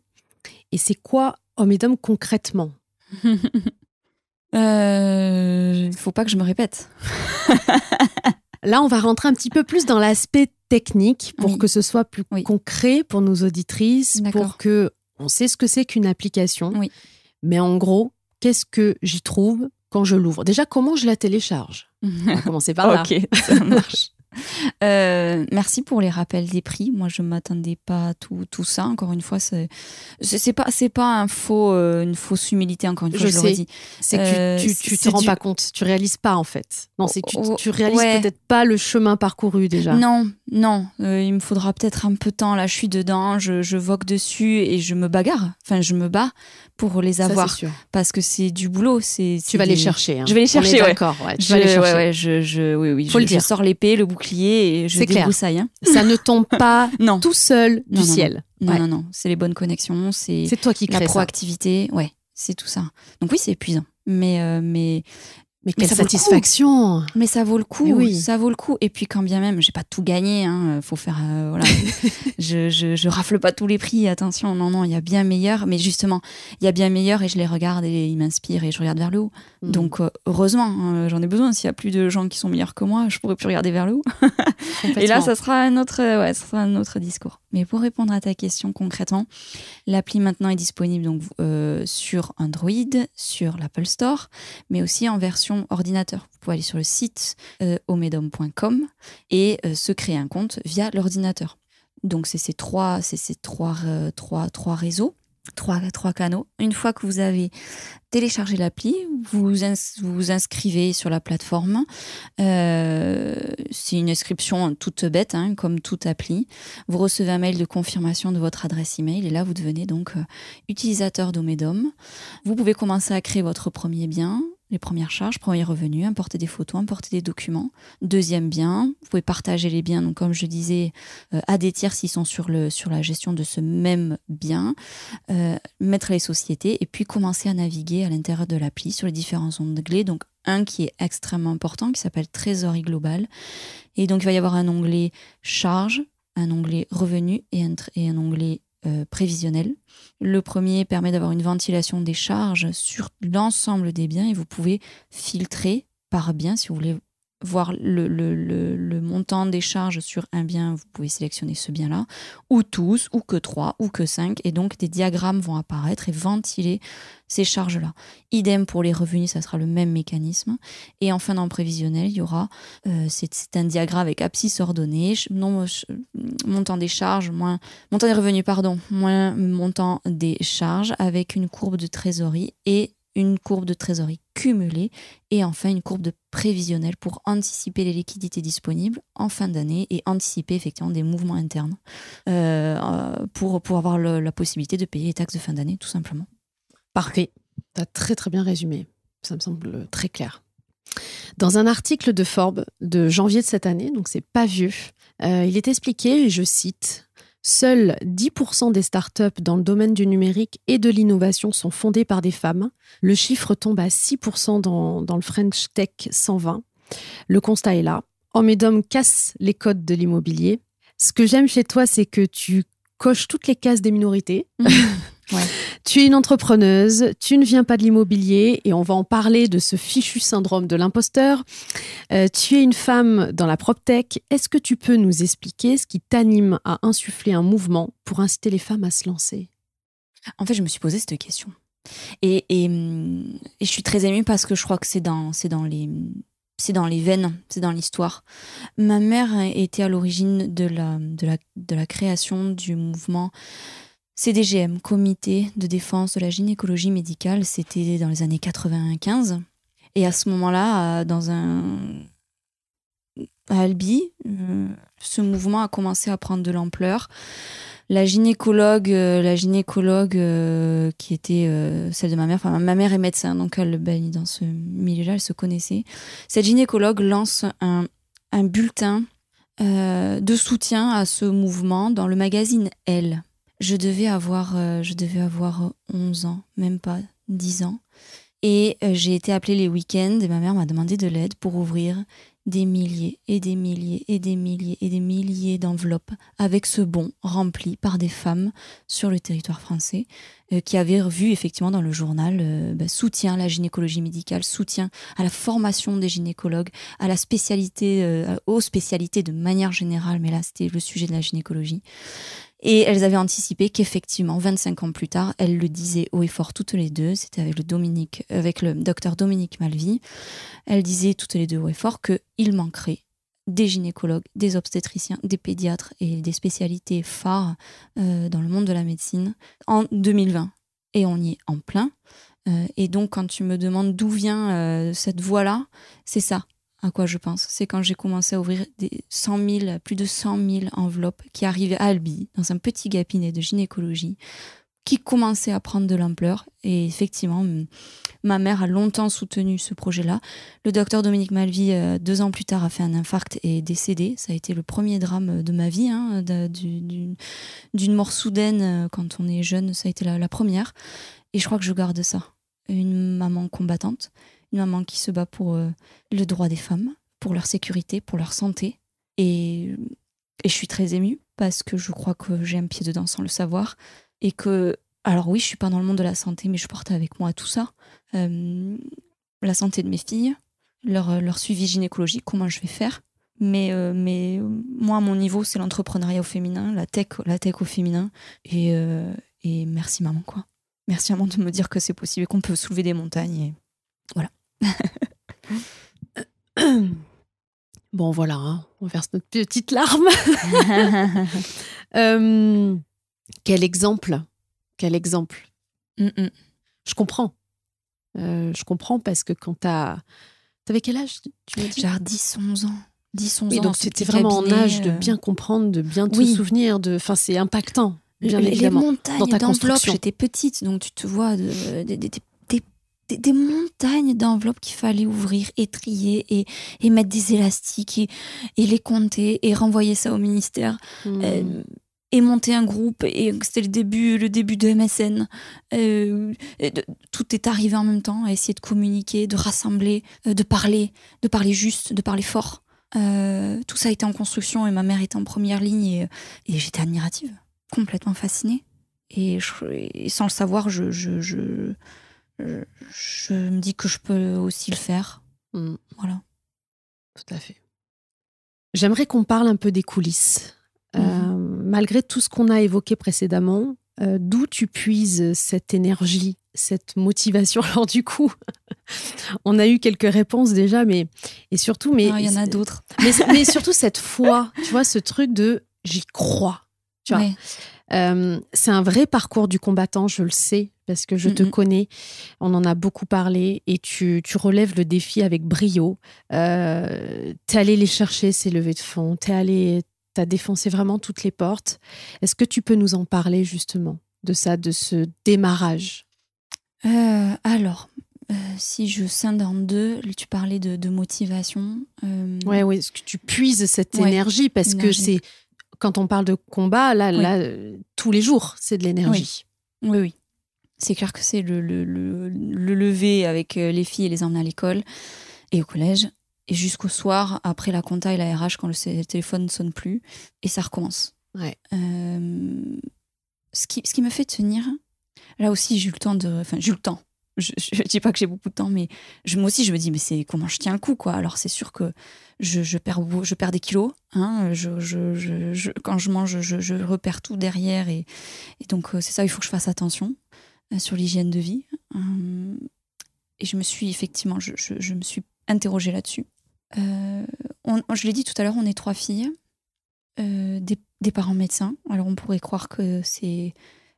Et c'est quoi Homme et Dom concrètement? Il [LAUGHS] euh, faut pas que je me répète. [LAUGHS] Là, on va rentrer un petit peu plus dans l'aspect technique pour que ce soit plus concret pour nos auditrices, pour que on sait ce que c'est qu'une application. Oui. Mais en gros, qu'est-ce que j'y trouve? Quand je l'ouvre Déjà, comment je la télécharge? On va [LAUGHS] commencer par là. ok, ça marche. Euh, merci pour les rappels des prix. Moi, je m'attendais pas à tout, tout ça. Encore une fois, c'est c'est pas c'est pas un faux euh, une fausse humilité. Encore une fois, je, je dit. C'est que tu, tu, te rends pas compte, tu réalises pas en fait. Non, c'est que tu, tu réalises peut-être pas le chemin parcouru déjà. Non, non. Euh, il me faudra peut-être un peu de temps. Là, je suis dedans, je, je vogue dessus et je me bagarre. Enfin, je me bats pour les avoir parce que c'est du boulot. C'est tu vas les chercher. Hein. Je vais les chercher. D'accord. Ouais, je, vais les chercher. Ouais, je, je, oui, oui. Faut le dire. je sors l'épée, le bouclier et je débroussaille. Hein. Ça ne tombe [LAUGHS] pas non. tout seul du ciel. Non, non, non. C'est les bonnes connexions. C'est toi qui crée la proactivité. Ouais, c'est tout ça. Donc oui, c'est épuisant. Mais, euh, mais Mais quelle satisfaction Mais ça vaut le coup, oui. ça vaut le coup. Et puis quand bien même, j'ai pas tout gagné, hein, faut faire, euh, voilà. [LAUGHS] je, je, je, rafle pas tous les prix, attention, non, non, il y a bien meilleur. Mais justement, il y a bien meilleur et je les regarde et ils m'inspirent et je regarde vers le haut. Mm. Donc euh, heureusement, hein, j'en ai besoin. S'il y a plus de gens qui sont meilleurs que moi, je pourrais plus regarder vers le haut. [LAUGHS] et là, ça sera un autre, ouais, ça sera un autre discours. Mais pour répondre à ta question concrètement, l'appli maintenant est disponible donc euh, sur Android, sur l'Apple Store, mais aussi en version ordinateur. Vous pouvez aller sur le site euh, omedom.com et euh, se créer un compte via l'ordinateur. Donc c'est ces trois, c'est ces trois, euh, trois, trois réseaux trois, trois canaux. Une fois que vous avez téléchargé l'appli, vous vous inscrivez sur la plateforme. Euh, c'est une inscription toute bête, hein, comme toute appli. Vous recevez un mail de confirmation de votre adresse email et là, vous devenez donc utilisateur d'Omedom. Vous pouvez commencer à créer votre premier bien les premières charges, premier revenu, importer des photos, importer des documents. Deuxième bien, vous pouvez partager les biens, donc comme je disais, euh, à des tiers s'ils sont sur, le, sur la gestion de ce même bien, euh, mettre les sociétés et puis commencer à naviguer à l'intérieur de l'appli sur les différents onglets. Donc un qui est extrêmement important, qui s'appelle Trésorerie globale. Et donc il va y avoir un onglet charge, un onglet revenu et un, et un onglet euh. Le premier permet d'avoir une ventilation des charges sur l'ensemble des biens et vous pouvez filtrer par bien si vous voulez voir le, montant des charges sur un bien, vous pouvez sélectionner ce bien-là, ou tous, ou que trois, ou que cinq, et donc des diagrammes vont apparaître et ventiler ces charges-là. Idem pour les revenus, ça sera le même mécanisme. Et enfin, dans le prévisionnel, il y aura, euh, un diagramme avec abscisse ordonnée, montant des charges, moins, montant des revenus, pardon, moins montant des charges, avec une courbe de trésorerie et une courbe de trésorerie cumulée et enfin une courbe de prévisionnelle pour anticiper les liquidités disponibles en fin d'année et anticiper effectivement des mouvements internes euh, pour, pour avoir la possibilité de payer les taxes de fin d'année tout simplement. Parfait, tu as très très bien résumé, ça me semble très clair. Dans un article de Forbes de janvier de cette année, donc c'est pas vieux, euh, il est expliqué, et je cite, Seuls 10% des startups dans le domaine du numérique et de l'innovation sont fondées par des femmes. Le chiffre tombe à 6% dans, le French Tech 120. Le constat est là. Hommes casse les codes de l'immobilier. Ce que j'aime chez toi, c'est que tu coches toutes les cases des minorités. [LAUGHS] Tu es une entrepreneuse, tu ne viens pas de l'immobilier et on va en parler de ce fichu syndrome de l'imposteur. Euh, tu es une femme dans la PropTech. Est-ce que tu peux nous expliquer ce qui t'anime à insuffler un mouvement pour inciter les femmes à se lancer? En fait, je me suis posé cette question. Et, je suis très émue parce que je crois que c'est dans, dans les c'est dans les veines, c'est dans l'histoire. Ma mère était à l'origine de la, création du mouvement CDGM, Comité de défense de la gynécologie médicale, c'était dans les années 95. Et à ce moment-là, dans un à Albi, euh, ce mouvement a commencé à prendre de l'ampleur. La gynécologue, euh, la gynécologue euh, qui était celle de ma mère, enfin ma mère est médecin, donc elle baigne dans ce milieu-là, elle se connaissait. Cette gynécologue lance un, un bulletin de soutien à ce mouvement dans le magazine Elle. Je devais avoir, je devais avoir 11 ans, même pas 10 ans. Et j'ai été appelée les week-ends et ma mère m'a demandé de l'aide pour ouvrir des milliers et des milliers et des milliers et des milliers d'enveloppes avec ce bon rempli par des femmes sur le territoire français euh, qui avaient vu effectivement dans le journal bah, soutien à la gynécologie médicale, soutien à la formation des gynécologues, à la spécialité, aux spécialités de manière générale, mais là c'était le sujet de la gynécologie. Et elles avaient anticipé qu'effectivement, 25 ans plus tard, elles le disaient haut et fort toutes les deux. C'était avec le Dominique, avec le docteur Dominique Malvy. Elles disaient toutes les deux haut et fort qu'il manquerait des gynécologues, des obstétriciens, des pédiatres et des spécialités phares euh, dans le monde de la médecine en 2020. Et on y est en plein. Euh, et donc, quand tu me demandes d'où vient euh, cette voix-là, c'est ça à quoi je pense? C'est quand j'ai commencé à ouvrir des 100 000, plus de 100 000 enveloppes qui arrivaient à Albi, dans un petit cabinet de gynécologie, qui commençait à prendre de l'ampleur. Et effectivement, ma mère a longtemps soutenu ce projet-là. Le docteur Dominique Malvy, euh, deux ans plus tard, a fait un infarct et est décédé. Ça a été le premier drame de ma vie, hein, d'une mort soudaine euh, quand on est jeune. Ça a été la première. Et je crois que je garde ça. Une maman combattante une maman qui se bat pour euh, le droit des femmes, pour leur sécurité, pour leur santé. Et, et je suis très émue parce que je crois que j'ai un pied dedans sans le savoir. Et que, alors oui, je suis pas dans le monde de la santé, mais je porte avec moi tout ça. Euh, la santé de mes filles, leur, leur suivi gynécologique, comment je vais faire. Mais, euh, mais moi, à mon niveau, c'est l'entrepreneuriat au féminin, la tech, la tech au féminin. Et, et merci maman, quoi. Merci maman de me dire que c'est possible et qu'on peut soulever des montagnes. Voilà. [LAUGHS] bon, voilà, hein, on verse notre petite larme. [LAUGHS] Euh, quel exemple Quel exemple? Mm, mm. Je comprends. Euh, je comprends parce que quand t'as. T'avais quel âge tu m'as dit? Genre 10, 11 ans. 10, 11 Oui, ans. donc c'était vraiment en cabinet, âge de euh, bien comprendre, de bien te oui. souvenir. De... Enfin, c'est impactant, bien les, les évidemment. montagnes dans ta d'enveloppes, construction. j'étais petite, donc tu te vois de- des, des- des- des- des montagnes d'enveloppes qu'il fallait ouvrir et trier et, et mettre des élastiques et, et les compter et renvoyer ça au ministère Hmm. euh, et monter un groupe et c'était le début le début de MSN Euh, de- tout est arrivé en même temps à essayer de communiquer de rassembler euh, de parler de parler juste de parler fort. Euh, tout ça été en construction et ma mère était en première ligne et, et j'étais admirative complètement fascinée. Et, je- et sans le savoir je, je, je, je, me dis que je peux aussi le faire Hmm. voilà Tout à fait. J'aimerais qu'on parle un peu des coulisses. Euh, malgré tout ce qu'on a évoqué précédemment, euh, d'où tu puises cette énergie, cette motivation? [LAUGHS] Alors du coup, [LAUGHS] on a eu quelques réponses déjà, mais et surtout, mais Ah, il y en a d'autres [LAUGHS] mais, mais surtout cette foi, tu vois, ce truc de j'y crois. Tu vois. Euh, c'est un vrai parcours du combattant, je le sais, parce que je te Mhm. connais. On en a beaucoup parlé et tu, tu relèves le défi avec brio. Euh, t'es allé les chercher, ces levées de fonds. T'es allé, t'as défoncé vraiment toutes les portes. Est-ce que tu peux nous en parler justement de ça, de ce démarrage? Euh, alors, euh, si je scinde en deux, tu parlais de, de motivation. euh, Ouais, ouais. Est-ce que tu puises cette Ouais, énergie? Parce que c'est quand on parle de combat, là, Oui. là, euh, tous les jours, c'est de l'énergie. Oui, oui. C'est clair que c'est le, le, le, le lever avec euh, les filles et les emmener à l'école et au collège. Et jusqu'au soir, après la compta et la RH, quand le téléphone ne sonne plus. Et ça recommence. Ouais. Euh, ce, qui, ce qui me fait tenir, là aussi, j'ai eu le temps de. Enfin, j'ai eu le temps. Je ne dis pas que j'ai beaucoup de temps, mais je, moi aussi, je me dis, mais c'est comment je tiens le coup, quoi. Alors, c'est sûr que je, je, perds, je perds des kilos. Hein, je, je, quand je mange, je, je repère tout derrière. Et, et donc, euh, c'est ça, il faut que je fasse attention sur l'hygiène de vie. Hum, et je me suis, effectivement, je, je, me suis interrogée là-dessus. Euh, on- je l'ai dit tout à l'heure, on est trois filles, euh, des, des parents médecins. Alors, on pourrait croire que c'est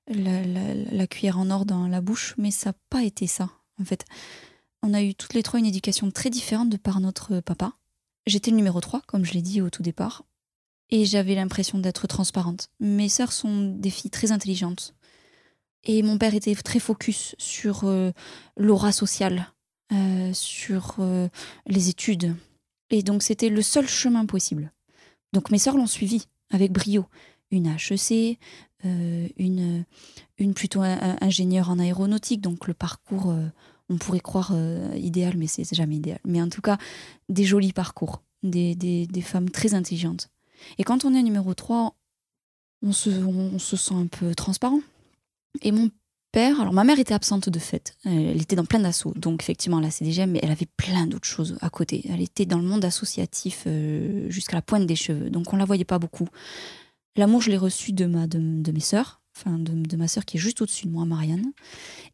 la, la- la cuillère en or dans la bouche, mais ça n'a pas été ça, en fait. On a eu toutes les trois une éducation très différente de par notre papa. J'étais le numéro 3, comme je l'ai dit au tout départ, et j'avais l'impression d'être transparente. Mes sœurs sont des filles très intelligentes. Et mon père était très focus sur euh, l'aura sociale, euh, sur euh, les études. Et donc c'était le seul chemin possible. Donc mes sœurs l'ont suivi avec brio. Une HEC, une, une plutôt ingénieure en aéronautique, donc le parcours, on pourrait croire idéal, mais c'est jamais idéal. Mais en tout cas, des jolis parcours, des, des, femmes très intelligentes. Et quand on est numéro 3, on se, on se sent un peu transparent. Et mon père, alors ma mère était absente de fait, elle était dans plein d'assauts, donc effectivement la CDGM, mais elle avait plein d'autres choses à côté. Elle était dans le monde associatif euh, jusqu'à la pointe des cheveux, donc on la voyait pas beaucoup. L'amour, je l'ai reçu de, ma, de, de mes sœurs, enfin de, de ma sœur qui est juste au-dessus de moi, Marianne.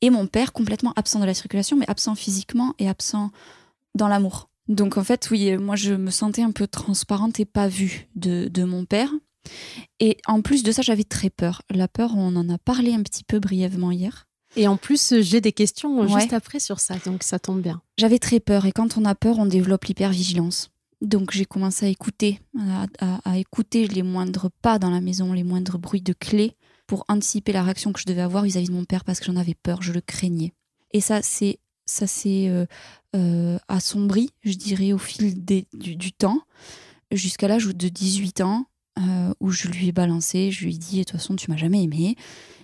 Et mon père, complètement absent de la circulation, mais absent physiquement et absent dans l'amour. Donc en fait, oui, moi je me sentais un peu transparente et pas vue de, de mon père. Et en plus de ça, j'avais très peur. La peur, on en a parlé un petit peu brièvement hier. Et en plus, j'ai des questions Ouais. juste après sur ça, donc ça tombe bien. J'avais très peur et quand on a peur, on développe l'hypervigilance. Donc j'ai commencé à écouter, à, à- à écouter les moindres pas dans la maison, les moindres bruits de clés pour anticiper la réaction que je devais avoir vis-à-vis de mon père parce que j'en avais peur, je le craignais. Et ça, c'est ça s'est euh, euh, assombri, je dirais, au fil des- du, du temps, jusqu'à l'âge de 18 ans, euh, où je lui ai balancé, je lui ai dit, de toute façon, tu m'as jamais aimé.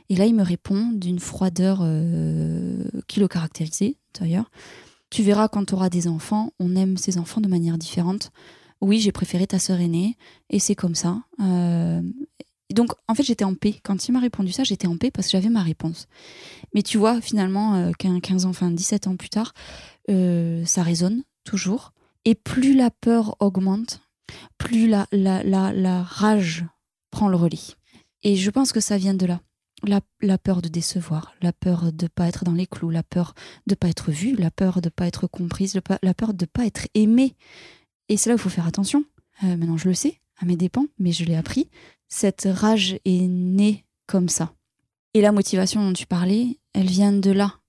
Et là, il me répond d'une froideur euh, qui le caractérisait, d'ailleurs. Tu verras quand tu auras des enfants, on aime ses enfants de manière différente. Oui, j'ai préféré ta sœur aînée, et c'est comme ça. Euh, donc, en fait, j'étais en paix. Quand il m'a répondu ça, j'étais en paix parce que j'avais ma réponse. Mais tu vois, finalement, 15 ans, enfin 17 ans plus tard, ça résonne toujours. Et plus la peur augmente, plus la, la, la, rage prend le relais. Et je pense que ça vient de là. La, la, peur de décevoir, la peur de pas être dans les clous, la peur de pas être vue, la peur de pas être comprise, la peur de pas être aimée. Et c'est là où il faut faire attention. Euh, maintenant, je le sais, à mes dépens, mais je l'ai appris. Cette rage est née comme ça. Et la motivation dont tu parlais, elle vient de là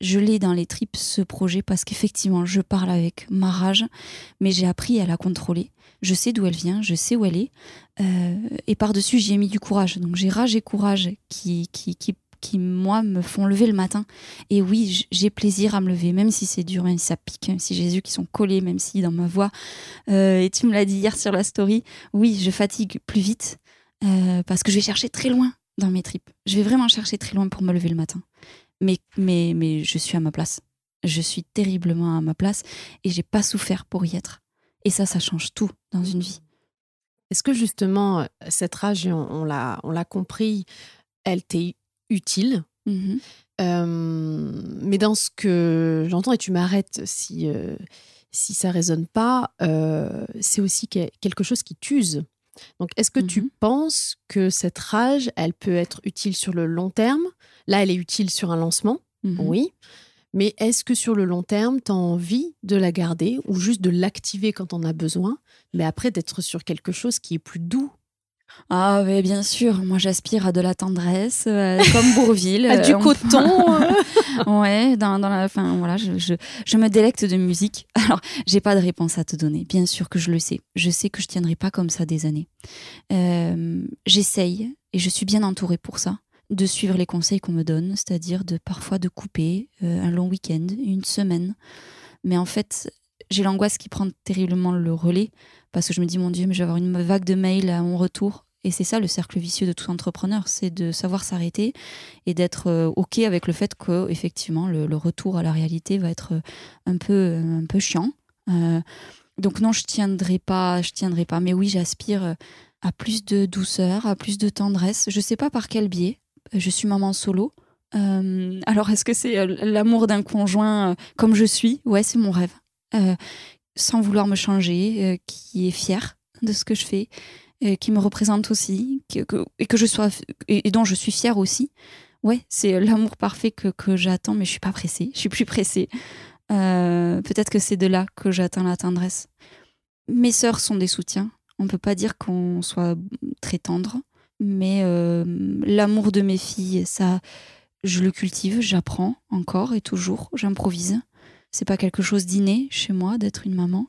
je l'ai dans les tripes ce projet parce qu'effectivement, je parle avec ma rage, mais j'ai appris à la contrôler. Je sais d'où elle vient, je sais où elle est. Euh, et par-dessus, j'y ai mis du courage. Donc j'ai rage et courage qui, qui, qui, qui, moi, me font lever le matin. Et oui, j'ai plaisir à me lever, même si c'est dur, même si ça pique, même si j'ai les yeux qui sont collés, même si dans ma voix, euh, et tu me l'as dit hier sur la story, oui, je fatigue plus vite euh, parce que je vais chercher très loin dans mes tripes. Je vais vraiment chercher très loin pour me lever le matin mais, mais, mais je suis à ma place. Je suis terriblement à ma place et j'ai pas souffert pour y être. Et ça, ça change tout dans une vie. Est-ce que justement, cette rage, on, l'a, on l'a compris, elle t'est utile? Mm-hmm. euh, Mais dans ce que j'entends, et tu m'arrêtes si, euh, si ça résonne pas, euh, c'est aussi quelque chose qui t'use. Donc, est-ce que tu mm-hmm. penses que cette rage, elle peut être utile sur le long terme? Là, elle est utile sur un lancement, mhm. oui. Mais est-ce que sur le long terme, tu as envie de la garder ou juste de l'activer quand on a besoin, mais après d'être sur quelque chose qui est plus doux ah oui, bien sûr, moi j'aspire à de la tendresse, euh, comme Bourville. [LAUGHS] à du coton [LAUGHS] Ouais, dans, dans, la... Voilà, je, je, me délecte de musique. [LAUGHS] Alors, j'ai pas de réponse à te donner, bien sûr que je le sais. Je sais que je tiendrai pas comme ça des années. Euh, j'essaye, et je suis bien entourée pour ça de suivre les conseils qu'on me donne, c'est-à-dire de parfois de couper euh, un long week-end, une semaine. Mais en fait, j'ai l'angoisse qui prend terriblement le relais parce que je me dis mon Dieu, mais je vais avoir une vague de mails à mon retour. Et c'est ça le cercle vicieux de tout entrepreneur, c'est de savoir s'arrêter et d'être euh, ok avec le fait que effectivement le, retour à la réalité va être un peu un peu chiant. Euh, donc non, je tiendrai pas, je tiendrai pas. Mais oui, j'aspire à plus de douceur, à plus de tendresse. Je sais pas par quel biais je suis maman solo. Euh, alors, est-ce que c'est euh, l'amour d'un conjoint euh, comme je suis? Ouais, c'est mon rêve. sans vouloir me changer, qui est fier de ce que je fais, qui me représente aussi, et que je sois et, dont je suis fière aussi. Ouais, c'est l'amour parfait que, que j'attends, mais je suis pas pressée. Je suis plus pressée. Peut-être que c'est de là que j'atteins la tendresse. Mes sœurs sont des soutiens. On peut pas dire qu'on soit très tendre mais euh, l'amour de mes filles, ça, je le cultive, j'apprends encore et toujours, j'improvise. C'est pas quelque chose d'inné chez moi d'être une maman.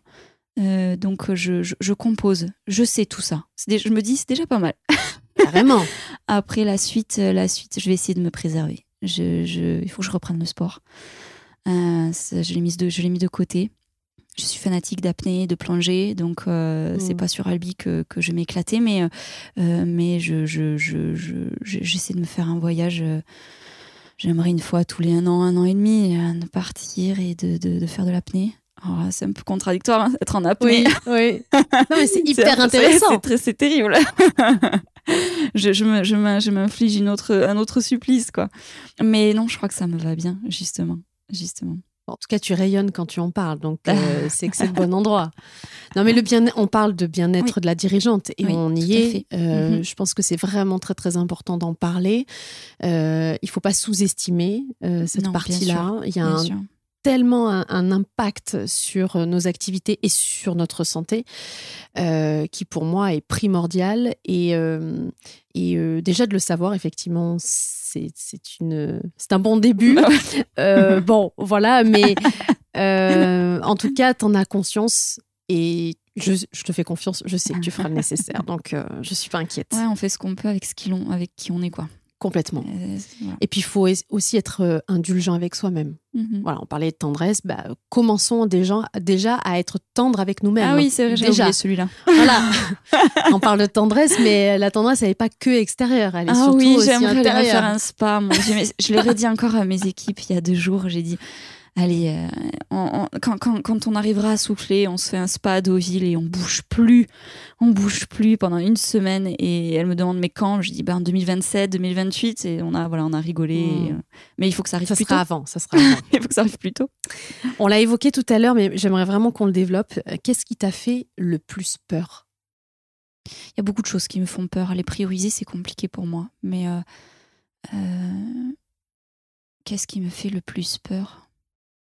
Euh, donc je, je, compose, je sais tout ça. je me dis c'est déjà pas mal. [LAUGHS] Carrément. Après la suite, euh, la suite, je vais essayer de me préserver. Je, je, il faut que je reprenne le sport. je l'ai mis de, je l'ai mis de côté je suis fanatique d'apnée, de plongée, donc euh, c'est mm. pas sur Albi que, que je m'éclatais, mais, euh, mais je, je, je, j'essaie de me faire un voyage. Euh, j'aimerais une fois tous les un an, un an et demi, de partir et de, de, faire de l'apnée. C'est un peu contradictoire hein, d'être en apnée. Oui, [LAUGHS] oui. Non, mais c'est hyper intéressant. C'est, terrible. [LAUGHS] je, je, m'inflige une autre, un autre supplice, quoi. Mais non, je crois que ça me va bien, justement. justement. En tout cas, tu rayonnes quand tu en parles, donc [LAUGHS] euh, c'est que c'est le bon endroit. Non, mais le bien, on parle de bien-être de la dirigeante et on y est. Euh, mhm. Je pense que c'est vraiment très très important d'en parler. Euh, il faut pas sous-estimer euh, cette partie-là. Il y a un, tellement un, impact sur nos activités et sur notre santé qui pour moi est primordial et, et déjà de le savoir effectivement c'est une c'est un bon début. [LAUGHS] Euh, bon, voilà, mais euh, en tout cas, tu en as conscience et je, te fais confiance. Je sais que tu feras le nécessaire, donc euh, je suis pas inquiète. Ouais, on fait ce qu'on peut avec ce qu'on avec qui on est, quoi. Complètement. Et puis, il faut aussi être euh, indulgent avec soi-même. Mhm. Voilà, on parlait de tendresse. Bah, commençons déjà, déjà à être tendre avec nous-mêmes. Ah oui, c'est vrai, j'ai oublié celui-là. Voilà. [LAUGHS] on parle de tendresse, mais la tendresse, elle n'est pas que extérieure. Elle est ah oui, j'aimerais faire un spa. Je l'ai [LAUGHS] dit encore à mes équipes il y a deux jours. J'ai dit allez, euh, quand, on arrivera à souffler, on se fait un spa à Deauville et on bouge plus. On bouge plus pendant une semaine. Et elle me demande, mais quand? Je dis, ben, en 2027, 2028. Et on a, voilà, on a rigolé. Hmm. Euh, mais il faut que ça arrive ça plus sera avant, ça sera avant. [LAUGHS] il faut que ça arrive plus tôt. On l'a évoqué tout à l'heure, mais j'aimerais vraiment qu'on le développe. Qu'est-ce qui t'a fait le plus peur? Il y a beaucoup de choses qui me font peur. Les prioriser, c'est compliqué pour moi. Mais euh, qu'est-ce qui me fait le plus peur?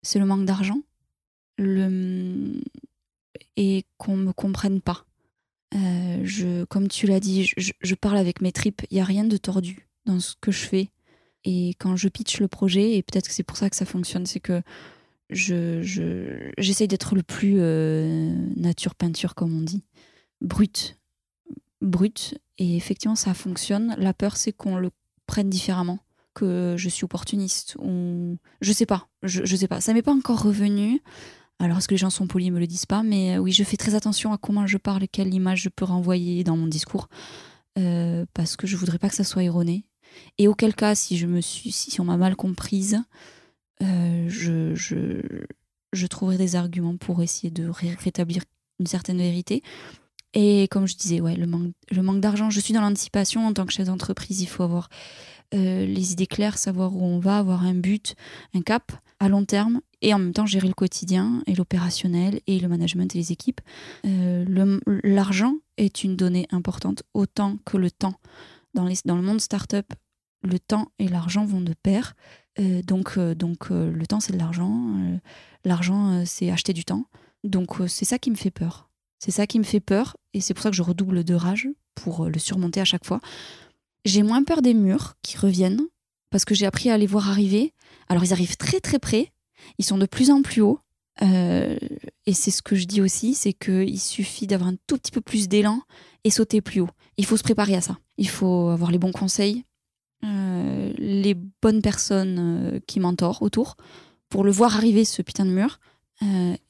C'est le manque d'argent le... et qu'on me comprenne pas. Euh, je, comme tu l'as dit, je, parle avec mes tripes. Il n'y a rien de tordu dans ce que je fais. Et quand je pitch le projet, et peut-être que c'est pour ça que ça fonctionne, c'est que je, j'essaye d'être le plus euh, nature peinture, comme on dit, brut. Brut. Et effectivement, ça fonctionne. La peur, c'est qu'on le prenne différemment que je suis opportuniste ou je sais pas, je, sais pas. Ça m'est pas encore revenu. Alors, est-ce que les gens sont polis, me le disent pas, mais euh, oui, je fais très attention à comment je parle, quelle image je peux renvoyer dans mon discours, euh, parce que je voudrais pas que ça soit erroné. Et auquel cas, si je me suis, si on m'a mal comprise, euh, je, trouverai des arguments pour essayer de rétablir une certaine vérité. Et comme je disais, ouais, le manque, le manque d'argent, je suis dans l'anticipation en tant que chef d'entreprise, il faut avoir euh, les idées claires, savoir où on va, avoir un but, un cap à long terme et en même temps gérer le quotidien et l'opérationnel et le management et les équipes. Euh, l'argent est une donnée importante autant que le temps. Dans, le monde startup, le temps et l'argent vont de pair. Euh, donc le temps, c'est de l'argent. l'argent, c'est acheter du temps. Donc, c'est ça qui me fait peur. C'est ça qui me fait peur et c'est pour ça que je redouble de rage pour le surmonter à chaque fois. J'ai moins peur des murs qui reviennent parce que j'ai appris à les voir arriver. Alors ils arrivent très très près, ils sont de plus en plus hauts. Euh, et c'est ce que je dis aussi, c'est qu'il suffit d'avoir un tout petit peu plus d'élan et sauter plus haut. Il faut se préparer à ça. Il faut avoir les bons conseils, euh, les bonnes personnes euh, qui mentorent autour pour le voir arriver ce putain de mur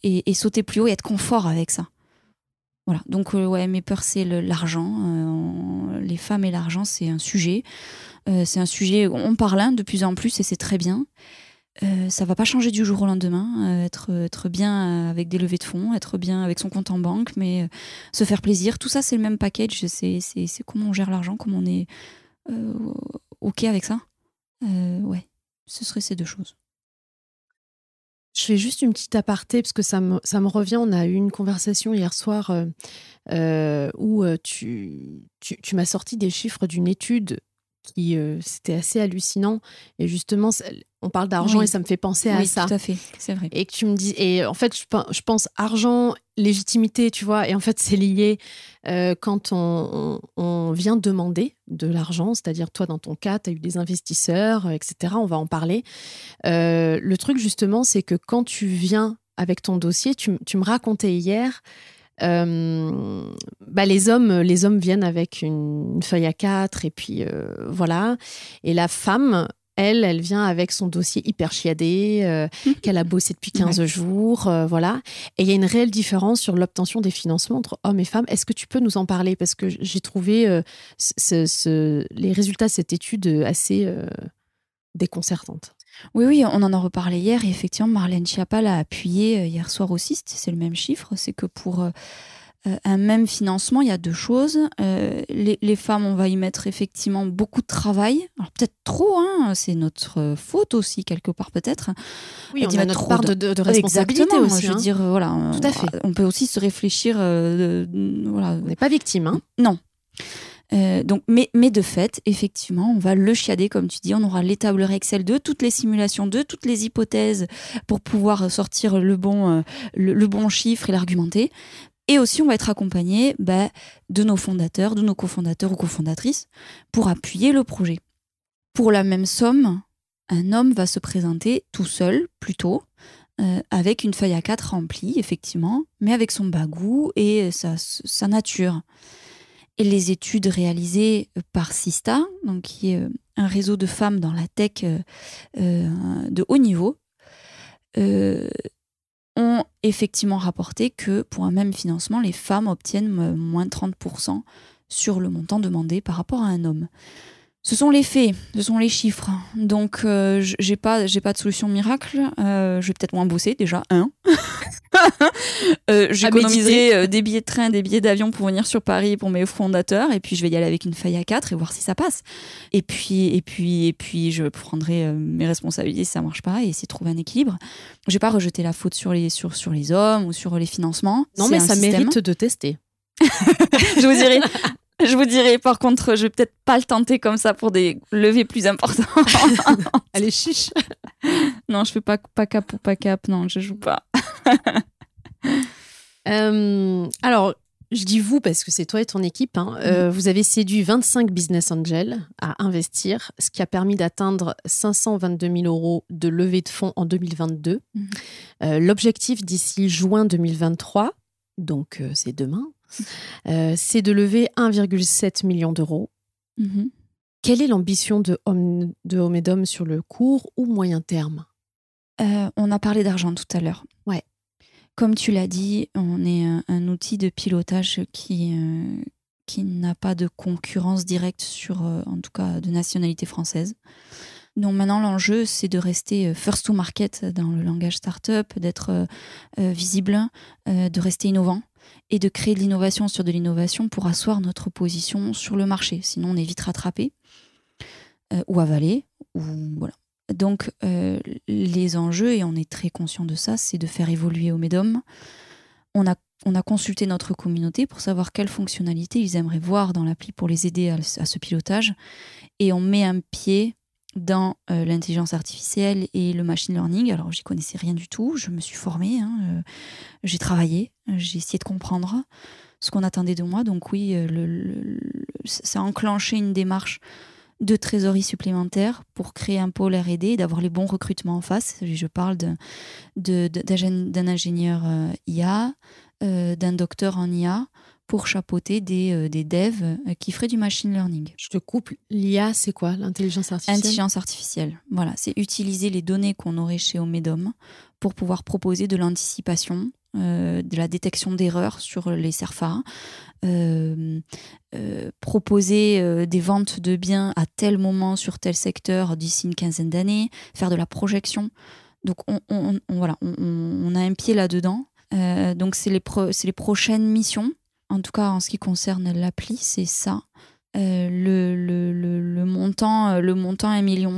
et, sauter plus haut et être confort avec ça. Voilà, donc euh, ouais, mes peurs, c'est l'argent. Euh, les femmes et l'argent, c'est un sujet. Euh, c'est un sujet, on parle un de plus en plus et c'est très bien. ça va pas changer du jour au lendemain. être, être bien avec des levées de fonds, être bien avec son compte en banque, mais se faire plaisir, tout ça, c'est le même package. C'est comment on gère l'argent, comment on est OK avec ça. ouais, ce serait ces deux choses. Je fais juste une petite aparté parce que ça me, ça me revient. On a eu une conversation hier soir euh, euh, où euh, tu, m'as sorti des chiffres d'une étude qui c'était assez hallucinant. Et justement, on parle d'argent et ça me fait penser à ça. Tout à fait, c'est vrai. Et que tu me dis, et en fait, je, pense argent, légitimité, tu vois, et en fait, c'est lié euh, quand on, vient demander de l'argent, c'est-à-dire toi, dans ton cas, tu as eu des investisseurs, etc. On va en parler. Euh, le truc, justement, c'est que quand tu viens avec ton dossier, tu, me racontais hier. Euh, bah les hommes, les hommes viennent avec une, feuille à quatre et puis voilà. Et la femme, elle, elle vient avec son dossier hyper chiadé, euh, [LAUGHS] qu'elle a bossé depuis 15 jours, euh, voilà. Et il y a une réelle différence sur l'obtention des financements entre hommes et femmes. Est-ce que tu peux nous en parler? Parce que j'ai trouvé euh, les résultats de cette étude assez déconcertantes. Oui, oui, on en a reparlé hier et effectivement, Marlène Schiappa l'a appuyé hier soir aussi, c'est le même chiffre, c'est que pour euh, un même financement, il y a deux choses. Euh, les, femmes, on va y mettre effectivement beaucoup de travail. Alors peut-être trop, hein, c'est notre faute aussi, quelque part peut-être. Oui, on a notre part de, de, responsabilité Exactement, aussi. Je veux hein. dire, voilà. Tout à fait. On peut aussi se réfléchir. Euh, voilà. On n'est pas victime. Hein. Non. Donc, mais, mais de fait, effectivement, on va le chiader, comme tu dis. On aura les tableurs Excel de toutes les simulations, de toutes les hypothèses pour pouvoir sortir le bon, le bon chiffre et l'argumenter. Et aussi, on va être accompagné bah, de nos fondateurs, de nos cofondateurs ou cofondatrices pour appuyer le projet. Pour la même somme, un homme va se présenter tout seul, plutôt, euh, avec une feuille à 4 remplie, effectivement, mais avec son bagou et sa, sa nature. Et les études réalisées par Sista, qui est euh, un réseau de femmes dans la tech euh, de haut niveau, ont effectivement rapporté que pour un même financement, les femmes obtiennent moins 30% sur le montant demandé par rapport à un homme. Ce sont les faits, ce sont les chiffres. Donc, euh, j'ai pas, j'ai pas de solution miracle. Euh, je vais peut-être moins bosser déjà un. [LAUGHS] euh, J'économiserai euh, des billets de train, des billets d'avion pour venir sur Paris pour mes fondateurs, et puis je vais y aller avec une feuille à quatre et voir si ça passe. Et puis, et puis, et puis, je prendrai mes responsabilités si ça marche pas et essayer de trouver un équilibre. Je vais pas rejeter la faute sur les, sur, sur les hommes ou sur les financements. Non, mais ça mérite de tester. [LAUGHS] [LAUGHS] je vous dirai je vous dirai, par contre, je vais peut-être pas le tenter comme ça pour des levées plus importantes. [LAUGHS] Allez, chiche. [LAUGHS] non, je fais pas, pas cap ou pas cap. Non, je joue pas. [LAUGHS] Euh, alors, je dis vous parce que c'est toi et ton équipe. Hein. Euh, vous avez séduit 25 business angels à investir, ce qui a permis d'atteindre 522 000 euros de levée de fonds en 2022. Mhm. Euh, l'objectif d'ici juin 2023, donc c'est demain, euh, c'est de lever 1,7 million d'euros. Mhm. Quelle est l'ambition de Homme, de et d'Homme sur le court ou moyen terme? Euh, On a parlé d'argent tout à l'heure. Ouais. Comme tu l'as dit, on est un, outil de pilotage qui, euh, qui n'a pas de concurrence directe sur, en tout cas, de nationalité française. Donc maintenant, l'enjeu, c'est de rester first to market dans le langage startup, d'être visible, de rester innovant et de créer de l'innovation sur de l'innovation pour asseoir notre position sur le marché. Sinon, on est vite rattrapé euh, ou avalé. Donc, euh, les enjeux, et on est très conscient de ça, c'est de faire évoluer au. On a, on a consulté notre communauté pour savoir quelles fonctionnalités ils aimeraient voir dans l'appli pour les aider à ce pilotage. Et on met un pied dans euh, l'intelligence artificielle et le machine learning. Alors, j'y connaissais rien du tout. Je me suis formée, hein, euh, j'ai travaillé, j'ai essayé de comprendre ce qu'on attendait de moi. Donc, oui, euh, ça a enclenché une démarche de trésorerie supplémentaire pour créer un pôle RD et d'avoir les bons recrutements en face. Je parle d'un ingénieur IA, d'un docteur en IA pour chapeauter des, euh, des devs euh, qui feraient du machine learning. Je te coupe. L'IA, c'est quoi? L'intelligence artificielle? Intelligence artificielle. Voilà, c'est utiliser les données qu'on aurait chez Omedom pour pouvoir proposer de l'anticipation, euh, de la détection d'erreurs sur les CERFA, proposer des ventes de biens à tel moment sur tel secteur d'ici une quinzaine d'années, faire de la projection. Donc on, voilà, on, a un pied là-dedans. donc c'est les, les prochaines missions en tout cas en ce qui concerne l'appli, c'est ça. Euh, le, le, montant, euh, le montant 1,7 million,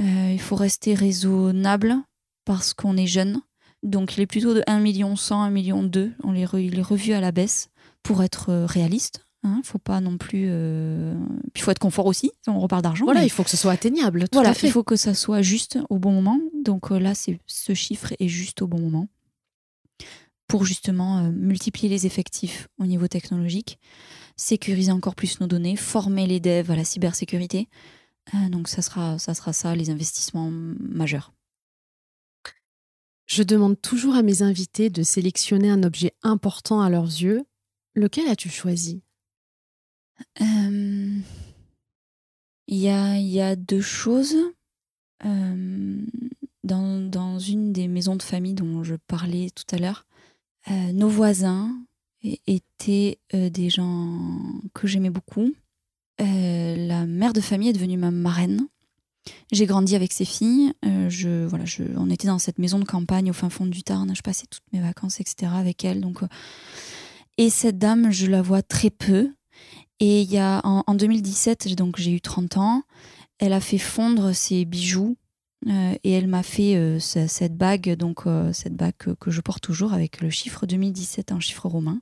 euh, il faut rester raisonnable parce qu'on est jeune. Donc il est plutôt de 1 million 100, 1 million 2. On les il est revu à la baisse pour être réaliste. Il hein. faut pas non plus. il faut être confort aussi. On reparle d'argent. Voilà, il faut que ce soit atteignable. voilà, il faut que ça soit juste au bon moment. Donc là, c'est ce chiffre est juste au bon moment pour justement euh, multiplier les effectifs au niveau technologique, sécuriser encore plus nos données, former les devs à la cybersécurité. Euh, donc ça sera, ça sera ça, les investissements majeurs. Je demande toujours à mes invités de sélectionner un objet important à leurs yeux. Lequel as-tu choisi? Euh, Il y, a, y, a, deux choses. dans, dans, une des maisons de famille dont je parlais tout à l'heure, euh, nos voisins étaient euh, des gens que j'aimais beaucoup. Euh, la mère de famille est devenue ma marraine. J'ai grandi avec ses filles. je, voilà, je, on était dans cette maison de campagne au fin fond du Tarn. Je passais toutes mes vacances, etc. avec elle. Donc, et cette dame, je la vois très peu. Et il y a en, en 2017, donc j'ai eu 30 ans, elle a fait fondre ses bijoux euh, et elle m'a fait euh, cette bague, donc euh, cette bague que, je porte toujours avec le chiffre 2017 en chiffre romain,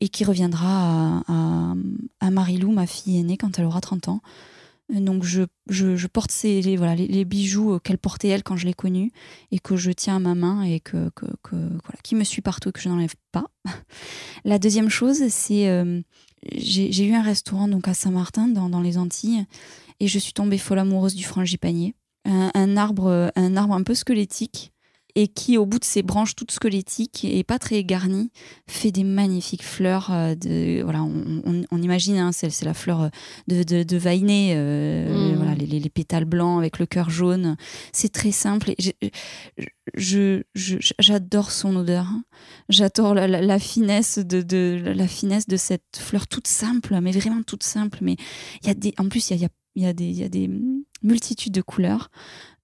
et qui reviendra à, à, Marilou, ma fille aînée, quand elle aura 30 ans. Donc je, porte ces, les, voilà, les, bijoux qu'elle portait elle quand je l'ai connue et que je tiens à ma main et que, voilà, qui me suit partout et que je n'enlève pas. [LAUGHS] La deuxième chose, c'est j'ai eu un restaurant donc à Saint-Martin dans, dans les Antilles et je suis tombée folle amoureuse du frangipanier un, arbre, un arbre un peu squelettique. et qui, au bout de ses branches toutes squelettiques et pas très garnies, fait des magnifiques fleurs. euh, de, voilà, on, on- on imagine, hein, c'est c'est la fleur de, de, de Vainé, euh, Mm. voilà, les, les- les pétales blancs avec le cœur jaune. C'est très simple. Je, j'adore son odeur. hein. J'adore la, la- la finesse de, de la finesse de cette fleur toute simple, mais vraiment toute simple. Mais il y a des, en plus il y a, il y a- il y a des, il y a des multitudes de couleurs.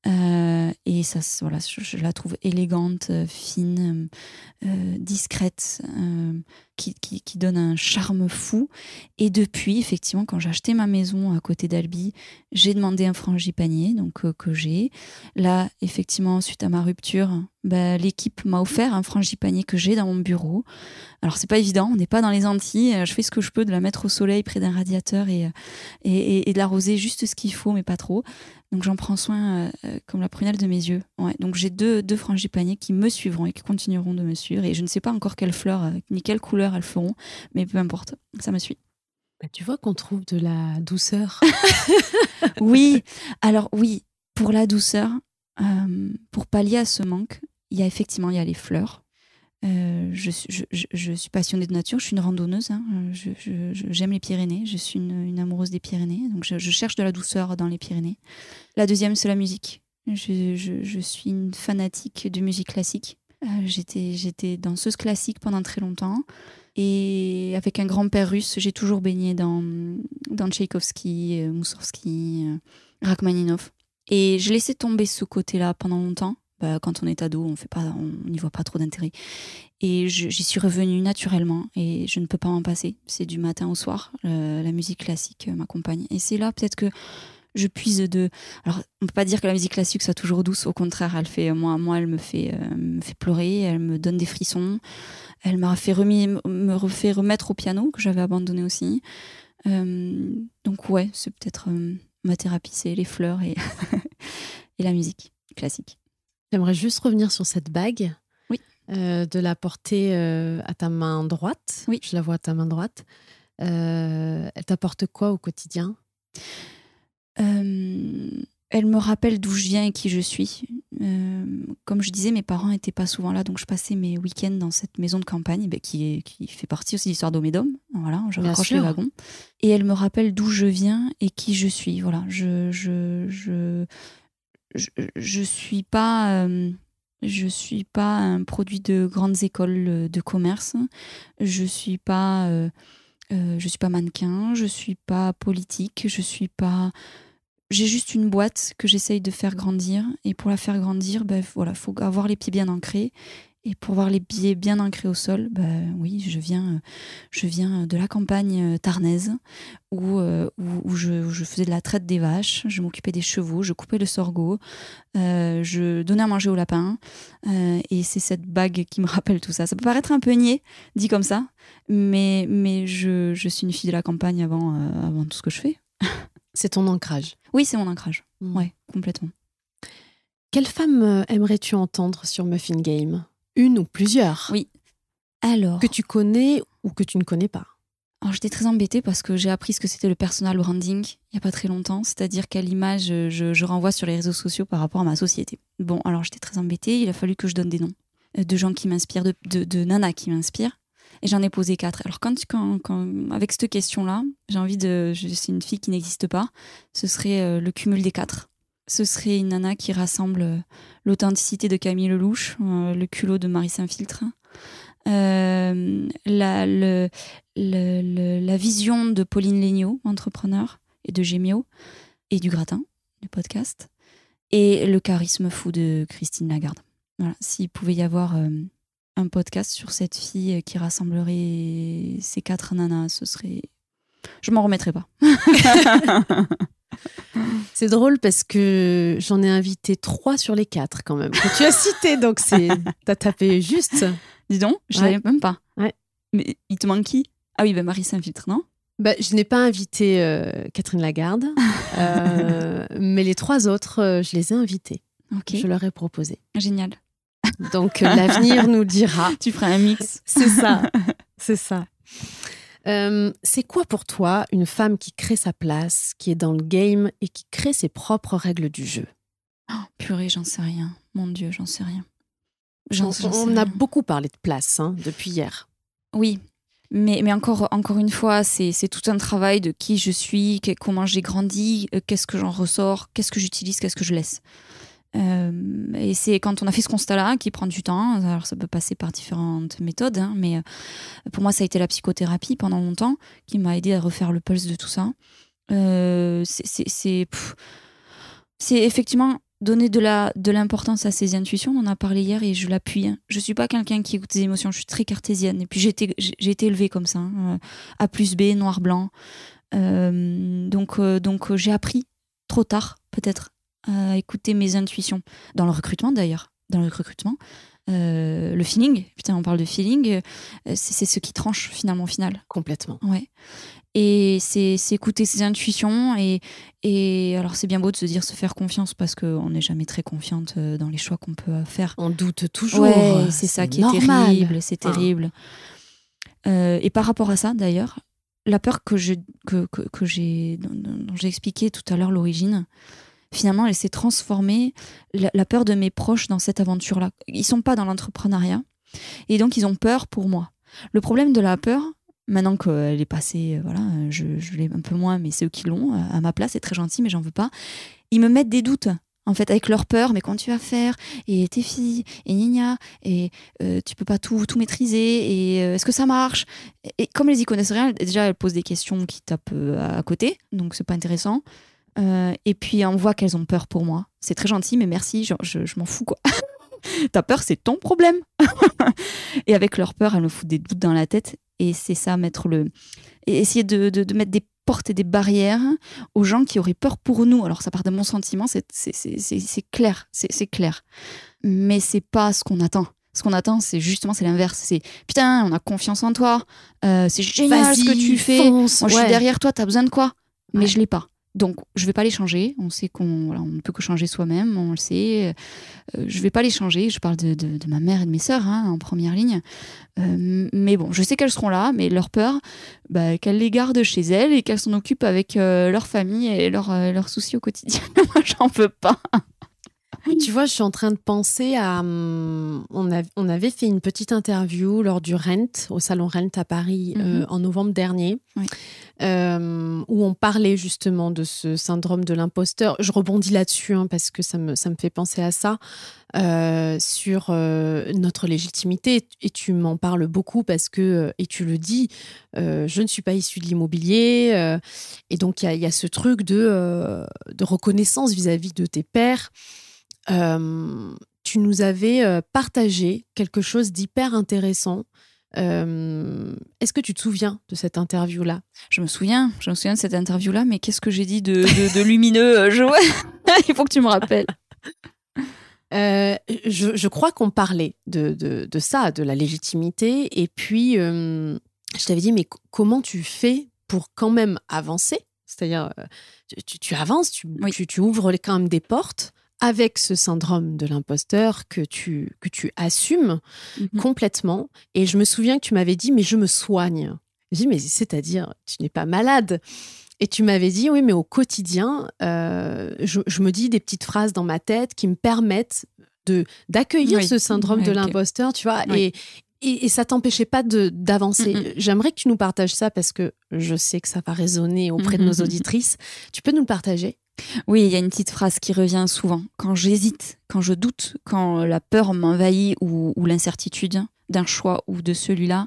Euh, et ça, voilà, je, je la trouve élégante, euh, fine, euh, discrète, qui, qui, donne un charme fou. Et depuis, effectivement, quand j'ai acheté ma maison à côté d'Albi, j'ai demandé un frangipanier, donc que j'ai. Là, effectivement, suite à ma rupture, bah, l'équipe m'a offert un frangipanier que j'ai dans mon bureau. Alors, c'est pas évident, on n'est pas dans les Antilles. Je fais ce que je peux de la mettre au soleil près d'un radiateur et, et- et de l'arroser juste ce qu'il faut, mais pas trop. Donc, j'en prends soin euh, euh, comme la prunelle de mes yeux. Ouais, donc, j'ai deux, deux frangipaniers qui me suivront et qui continueront de me suivre. Et je ne sais pas encore quelle fleur euh, ni quelle couleur elles feront, mais peu importe, ça me suit. Bah, tu vois qu'on trouve de la douceur. [LAUGHS] Oui, alors oui, pour la douceur, euh, pour pallier à ce manque, il y a effectivement il y a les fleurs. Euh, je, suis- je, je- je passionnée de nature, je suis une randonneuse, hein, je- je- je- j'aime les Pyrénées, je suis une, amoureuse des Pyrénées, donc je, je cherche de la douceur dans les Pyrénées. La deuxième, c'est la musique. Je, je- je suis une fanatique de musique classique. Euh, j'étais, danseuse classique pendant très longtemps. Et avec un grand-père russe, j'ai toujours baigné dans, dans Tchaïkovski, euh, Rachmaninov. Et j'ai laissé tomber ce côté-là pendant longtemps. Quand on est ado, on fait pas, on n'y voit pas trop d'intérêt. Et j'y suis revenue naturellement et je ne peux pas m'en passer. C'est du matin au soir. euh, la musique classique m'accompagne. Et c'est là peut-être que je puise de. Alors, on peut pas dire que la musique classique soit toujours douce. Au contraire, elle fait moi, moi, elle me fait, euh, me fait pleurer. Elle me donne des frissons. Elle m'a fait me refait remettre au piano que j'avais abandonné aussi. Euh, donc ouais, c'est peut-être ma thérapie, c'est les fleurs et, [LAUGHS] et la musique classique. J'aimerais juste revenir sur cette bague. Oui. Euh, de la porter euh, à ta main droite. Oui. Je la vois à ta main droite. Euh, elle t'apporte quoi au quotidien? Elle me rappelle d'où je viens et qui je suis. Comme je disais, mes parents n'étaient pas souvent là, donc je passais mes week-ends dans cette maison de campagne ben, qui, est, qui fait partie aussi de l'histoire d'Omédom. Voilà, je Bien raccroche sûr. les wagons. Et elle me rappelle d'où je viens et qui je suis. Voilà, je je je je, je suis pas euh, je suis pas un produit de grandes écoles euh, de commerce. Je suis pas euh, suis pas mannequin. Je suis pas politique. Je suis pas j'ai juste une boîte que j'essaye de faire grandir. Et pour la faire grandir, ben voilà, faut avoir les pieds bien ancrés. Et pour avoir les pieds bien ancrés au sol, ben oui, je viens, euh, je viens de la campagne euh, tarnaise où, euh, où, où je, où je faisais de la traite des vaches, je m'occupais des chevaux, je coupais le sorgho, euh, je donnais à manger aux lapins. Euh, et c'est cette bague qui me [LAUGHS] rappelle tout ça. Ça peut paraître un peu niais, dit comme ça, mais, mais je, je suis une fille de la campagne avant, avant tout ce que je fais. [LAUGHS] C'est ton ancrage. Oui, c'est mon ancrage. Mm. Ouais, complètement. Quelle femme aimerais-tu entendre sur Muffin Game? Une ou plusieurs Oui. Alors, Que tu connais ou que tu ne connais pas alors j'étais très embêtée parce que j'ai appris ce que c'était le personal branding il n'y a pas très longtemps, c'est-à-dire quelle image euh, je, je renvoie sur les réseaux sociaux par rapport à ma société. Bon, alors j'étais très embêtée, il a fallu que je donne des noms euh, de gens qui m'inspirent, de, de, de nanas qui m'inspirent. Et j'en ai posé quatre. Alors quand, quand, quand avec cette question-là, j'ai envie de, suis une fille qui n'existe pas. Ce serait euh, le cumul des quatre. Ce serait une nana qui rassemble euh, l'authenticité de Camille Lelouch, euh, le culot de Marie Saint-Filtre, euh, la, le, le- le- la vision de Pauline Léniaud, entrepreneur, et de Gémio, et du gratin, du podcast, et le charisme fou de Christine Lagarde. Voilà. S'il pouvait y avoir euh, un podcast sur cette fille qui rassemblerait ces quatre nanas, ce serait. Je m'en remettrais pas. [LAUGHS] [LAUGHS] [LAUGHS] C'est drôle parce que j'en ai invité trois sur les quatre quand même que tu as cité, donc c'est [LAUGHS] t'as tapé juste. Dis donc, je savais même pas. Ouais. Mais il te manque qui? Ah oui, ben Marie Saint-Filtre, non? Bah, je n'ai pas invité euh, Catherine Lagarde, [LAUGHS] euh, mais les trois autres, euh, je les ai invités. Ok, Je leur ai proposé. génial. Donc l'avenir nous dira. Tu feras un mix. C'est ça, c'est ça. Euh, c'est quoi pour toi une femme qui crée sa place, qui est dans le game et qui crée ses propres règles du jeu? Purée, j'en sais rien. Mon Dieu, j'en sais rien. On, a beaucoup parlé de place hein, depuis hier. Oui, mais, mais encore, encore une fois, c'est tout un travail de qui je suis, comment j'ai grandi, euh, qu'est-ce que j'en ressors, qu'est-ce que j'utilise, qu'est-ce que je laisse. Euh, et c'est quand on a fait ce constat-là qui prend du temps. Alors ça peut passer par différentes méthodes, hein, mais euh, pour moi ça a été la psychothérapie pendant longtemps qui m'a aidé à refaire le pulse de tout ça. Euh, c'est effectivement donner de la de l'importance à ses intuitions. On en a parlé hier et je l'appuie. Hein. Je suis pas quelqu'un qui écoute ses émotions. Je suis très cartésienne. Et puis j'ai été été élevée comme ça, hein, A plus B, noir blanc. donc donc j'ai appris trop tard peut-être à écouter mes intuitions. Dans le recrutement d'ailleurs, dans le recrutement. Euh, le feeling, putain, on parle de feeling, euh, c'est ce qui tranche finalement au final. Complètement. Ouais. Et c'est écouter ses intuitions. Et, et alors, c'est bien beau de se dire se faire confiance parce qu'on n'est jamais très confiante euh, dans les choix qu'on peut faire. On doute toujours. Ouais, c'est ça qui est terrible. C'est terrible. et par rapport à ça, d'ailleurs, la peur que je, que, que, que j'ai, dont j'ai expliqué tout à l'heure l'origine, finalement, elle s'est transformée, la, peur de mes proches dans cette aventure-là. Ils sont pas dans l'entrepreneuriat, et donc ils ont peur pour moi. Le problème de la peur, maintenant qu'elle est passée, euh, voilà, je, l'ai un peu moins, mais c'est eux qui l'ont, à ma place, c'est très gentil, mais j'en veux pas. Ils me mettent des doutes en fait, avec leur peur, mais quand tu vas faire, et tes filles, et gna et euh, tu peux pas tout, tout maîtriser, et euh, est-ce que ça marche? Et comme les y connaissent rien, déjà, elles posent des questions qui tapent à côté, donc c'est pas intéressant. Euh, et puis on voit qu'elles ont peur pour moi. C'est très gentil, mais merci, je, je, m'en fous quoi. [LAUGHS] Ta peur, c'est ton problème. [LAUGHS] et avec leur peur, elles me foutent des doutes dans la tête. Et c'est ça, mettre le. Et essayer de, de, mettre des portes et des barrières aux gens qui auraient peur pour nous. Alors ça part de mon sentiment, c'est clair, c'est clair. Mais c'est pas ce qu'on attend. Ce qu'on attend, c'est justement c'est l'inverse. C'est putain, on a confiance en toi. Euh, c'est génial ce que tu fais. Moi, je suis derrière toi. T'as besoin de quoi? Mais je l'ai pas. Donc, je ne vais pas les changer. On sait qu'on ne peut que changer soi-même, on le sait. Euh, je ne vais pas les changer. Je parle de, ma mère et de mes sœurs hein, en première ligne. Euh, mais bon, je sais qu'elles seront là, mais leur peur, bah, qu'elles les gardent chez elles et qu'elles s'en occupent avec euh, leur famille et leurs soucis au quotidien. [LAUGHS] Moi, j'en peux pas. Tu vois, je suis en train de penser à. Hum, on, on avait fait une petite interview lors du Rent, au salon Rent à Paris, mhm. en novembre dernier. Oui. Euh, où on parlait justement de ce syndrome de l'imposteur. Je rebondis là-dessus hein, parce que ça me, ça me fait penser à ça, euh, sur euh, notre légitimité. Et tu m'en parles beaucoup parce que, et tu le dis, je ne suis pas issue de l'immobilier. et donc, il y, y, a ce truc de, de reconnaissance vis-à-vis de tes pères. Tu nous avais partagé quelque chose d'hyper intéressant. Euh, est-ce que tu te souviens de cette interview-là? Je me souviens, je me souviens de cette interview-là, mais qu'est-ce que j'ai dit de, de, lumineux euh, je... [LAUGHS] Il faut que tu me rappelles. Euh, je, je, crois qu'on parlait de, de, ça, de la légitimité. Et puis, je t'avais dit, mais comment tu fais pour quand même avancer? C'est-à-dire, tu, tu, avances, tu, tu, tu, ouvres quand même des portes avec ce syndrome de l'imposteur que tu, que tu assumes mhm. complètement. Et je me souviens que tu m'avais dit, mais je me soigne. Je dis, mais c'est-à-dire, tu n'es pas malade. Et tu m'avais dit, oui, mais au quotidien, euh, je, me dis des petites phrases dans ma tête qui me permettent de d'accueillir ce syndrome de l'imposteur, tu vois, et, et, ça t'empêchait pas d'avancer. J'aimerais que tu nous partages ça parce que je sais que ça va résonner auprès de nos auditrices. Tu peux nous le partager? Oui, il y a une petite phrase qui revient souvent. Quand j'hésite, quand je doute, quand la peur m'envahit ou, l'incertitude d'un choix ou de celui-là,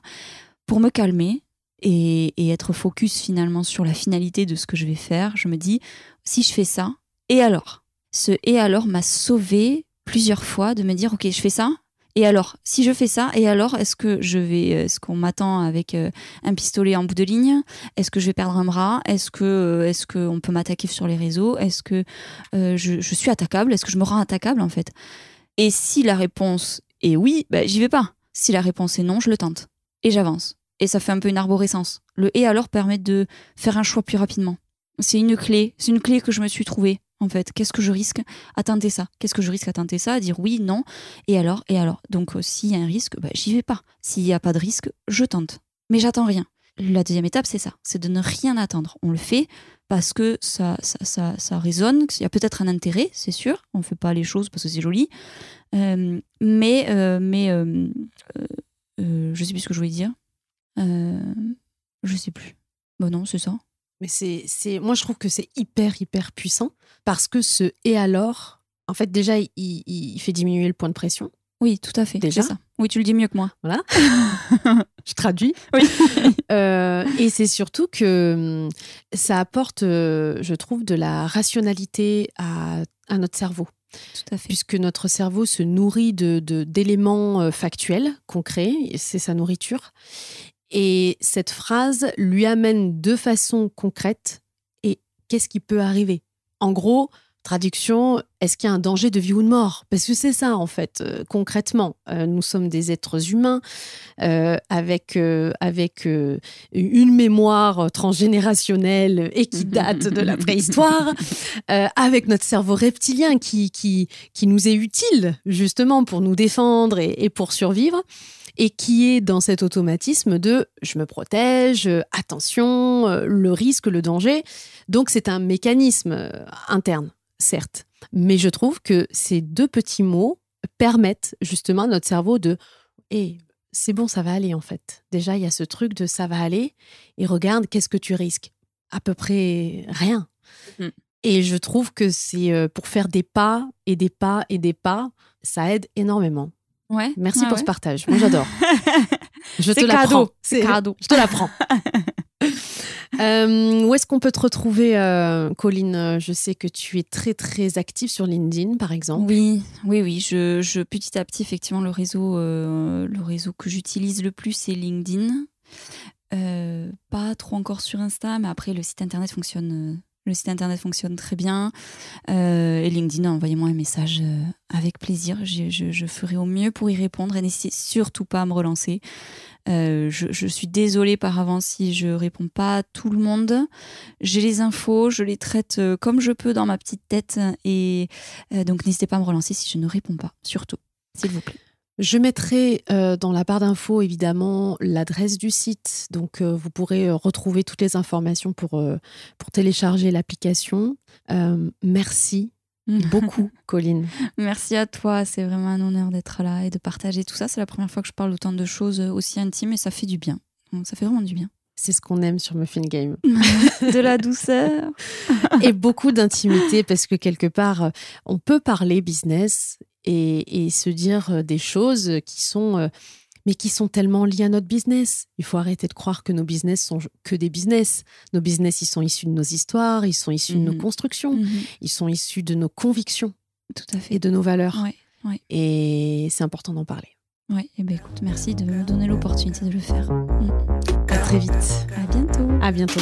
pour me calmer et, être focus finalement sur la finalité de ce que je vais faire, je me dis, si je fais ça, et alors? Ce et alors m'a sauvé plusieurs fois de me dire, ok, je fais ça, et alors, si je fais ça, et alors, est-ce que je vais, euh, est-ce qu'on m'attend avec euh, un pistolet en bout de ligne? Est-ce que je vais perdre un bras? Est-ce que, euh, est-ce qu'on peut m'attaquer sur les réseaux? Est-ce que je, suis attaquable? Est-ce que je me rends attaquable en fait? Et si la réponse est oui, bah, j'y vais pas. Si la réponse est non, je le tente et j'avance. Et ça fait un peu une arborescence. Le et alors permet de faire un choix plus rapidement. C'est une clé, c'est une clé que je me suis trouvée en fait Qu'est-ce que je risque à tenter ça? Qu'est-ce que je risque à tenter ça? Dire oui, non, et alors, et alors Donc euh, s'il y a un risque, bah, j'y vais pas. S'il n'y a pas de risque, je tente. Mais j'attends rien. la deuxième étape, c'est ça, c'est de ne rien attendre. On le fait parce que ça, ça, ça, résonne, il y a peut-être un intérêt, c'est sûr. On ne fait pas les choses parce que c'est joli. Euh, mais euh, mais euh, je sais plus ce que je voulais dire. je sais plus. Bon non, c'est ça. Mais c'est, moi je trouve que c'est hyper hyper puissant parce que ce et alors, en fait déjà il, il fait diminuer le point de pression. Oui, tout à fait. Déjà ça. Oui, tu le dis mieux que moi. Voilà. [LAUGHS] je traduis. Oui. [LAUGHS] euh, et c'est surtout que hum, ça apporte, euh, je trouve, de la rationalité à, à, notre cerveau. Tout à fait. Puisque notre cerveau se nourrit de, d'éléments euh, factuels, concrets, c'est sa nourriture. Et cette phrase lui amène de façon concrète. Et qu'est-ce qui peut arriver? En gros, Traduction, est-ce qu'il y a un danger de vie ou de mort? Parce que c'est ça, en fait, euh, concrètement. Euh, nous sommes des êtres humains euh, avec, avec une mémoire transgénérationnelle et qui [LAUGHS] date de la préhistoire, avec notre cerveau reptilien qui, qui, qui nous est utile justement pour nous défendre et, et pour survivre et qui est dans cet automatisme de je me protège, attention, le risque, le danger. Donc c'est un mécanisme interne certes. Mais je trouve que ces deux petits mots permettent justement à notre cerveau de et c'est bon, ça va aller en fait. Déjà, il y a ce truc de ça va aller et regarde, qu'est-ce que tu risques? À peu près rien. Mm. Et je trouve que c'est euh, pour faire des pas et des pas et des pas, ça aide énormément. Ouais. Merci pour ce partage. Moi, j'adore. [LAUGHS] je te l'apprends. C'est cadeau. Je te l'apprends. [LAUGHS] Euh, où est-ce qu'on peut te retrouver, euh, Colline? Je sais que tu es très très active sur LinkedIn, par exemple. Oui, oui, oui. Je, petit à petit, effectivement, le réseau, euh, le réseau que j'utilise le plus, c'est LinkedIn. pas trop encore sur Insta, mais après le site internet fonctionne. Le site internet fonctionne très bien. et LinkedIn, envoyez-moi un message avec plaisir. Je, ferai au mieux pour y répondre et n'hésitez surtout pas à me relancer. Euh, je, suis désolée par avance si je réponds pas à tout le monde. J'ai les infos, je les traite euh, comme je peux dans ma petite tête et euh, donc n'hésitez pas à me relancer si je ne réponds pas, surtout, s'il vous plaît. Je mettrai dans la barre d'infos évidemment l'adresse du site, donc vous pourrez retrouver toutes les informations pour, pour télécharger l'application. merci [LAUGHS] beaucoup, Colline. Merci à toi. C'est vraiment un honneur d'être là et de partager tout ça. C'est la première fois que je parle autant de choses aussi intimes et ça fait du bien. Ça fait vraiment du bien. C'est ce qu'on aime sur Muffin Game. [LAUGHS] de la douceur. et beaucoup d'intimité parce que quelque part, on peut parler business et, et se dire des choses qui sont euh, mais qui sont tellement liés à notre business. Il faut arrêter de croire que nos business sont que des business. Nos business, ils sont issus de nos histoires, ils sont issus de nos mhm. constructions, mhm. ils sont issus de nos convictions. Tout à fait. Et de nos valeurs. Ouais, Et c'est important d'en parler. Oui, et eh ben écoute, merci de me donner l'opportunité de le faire. À très vite. À bientôt. À bientôt.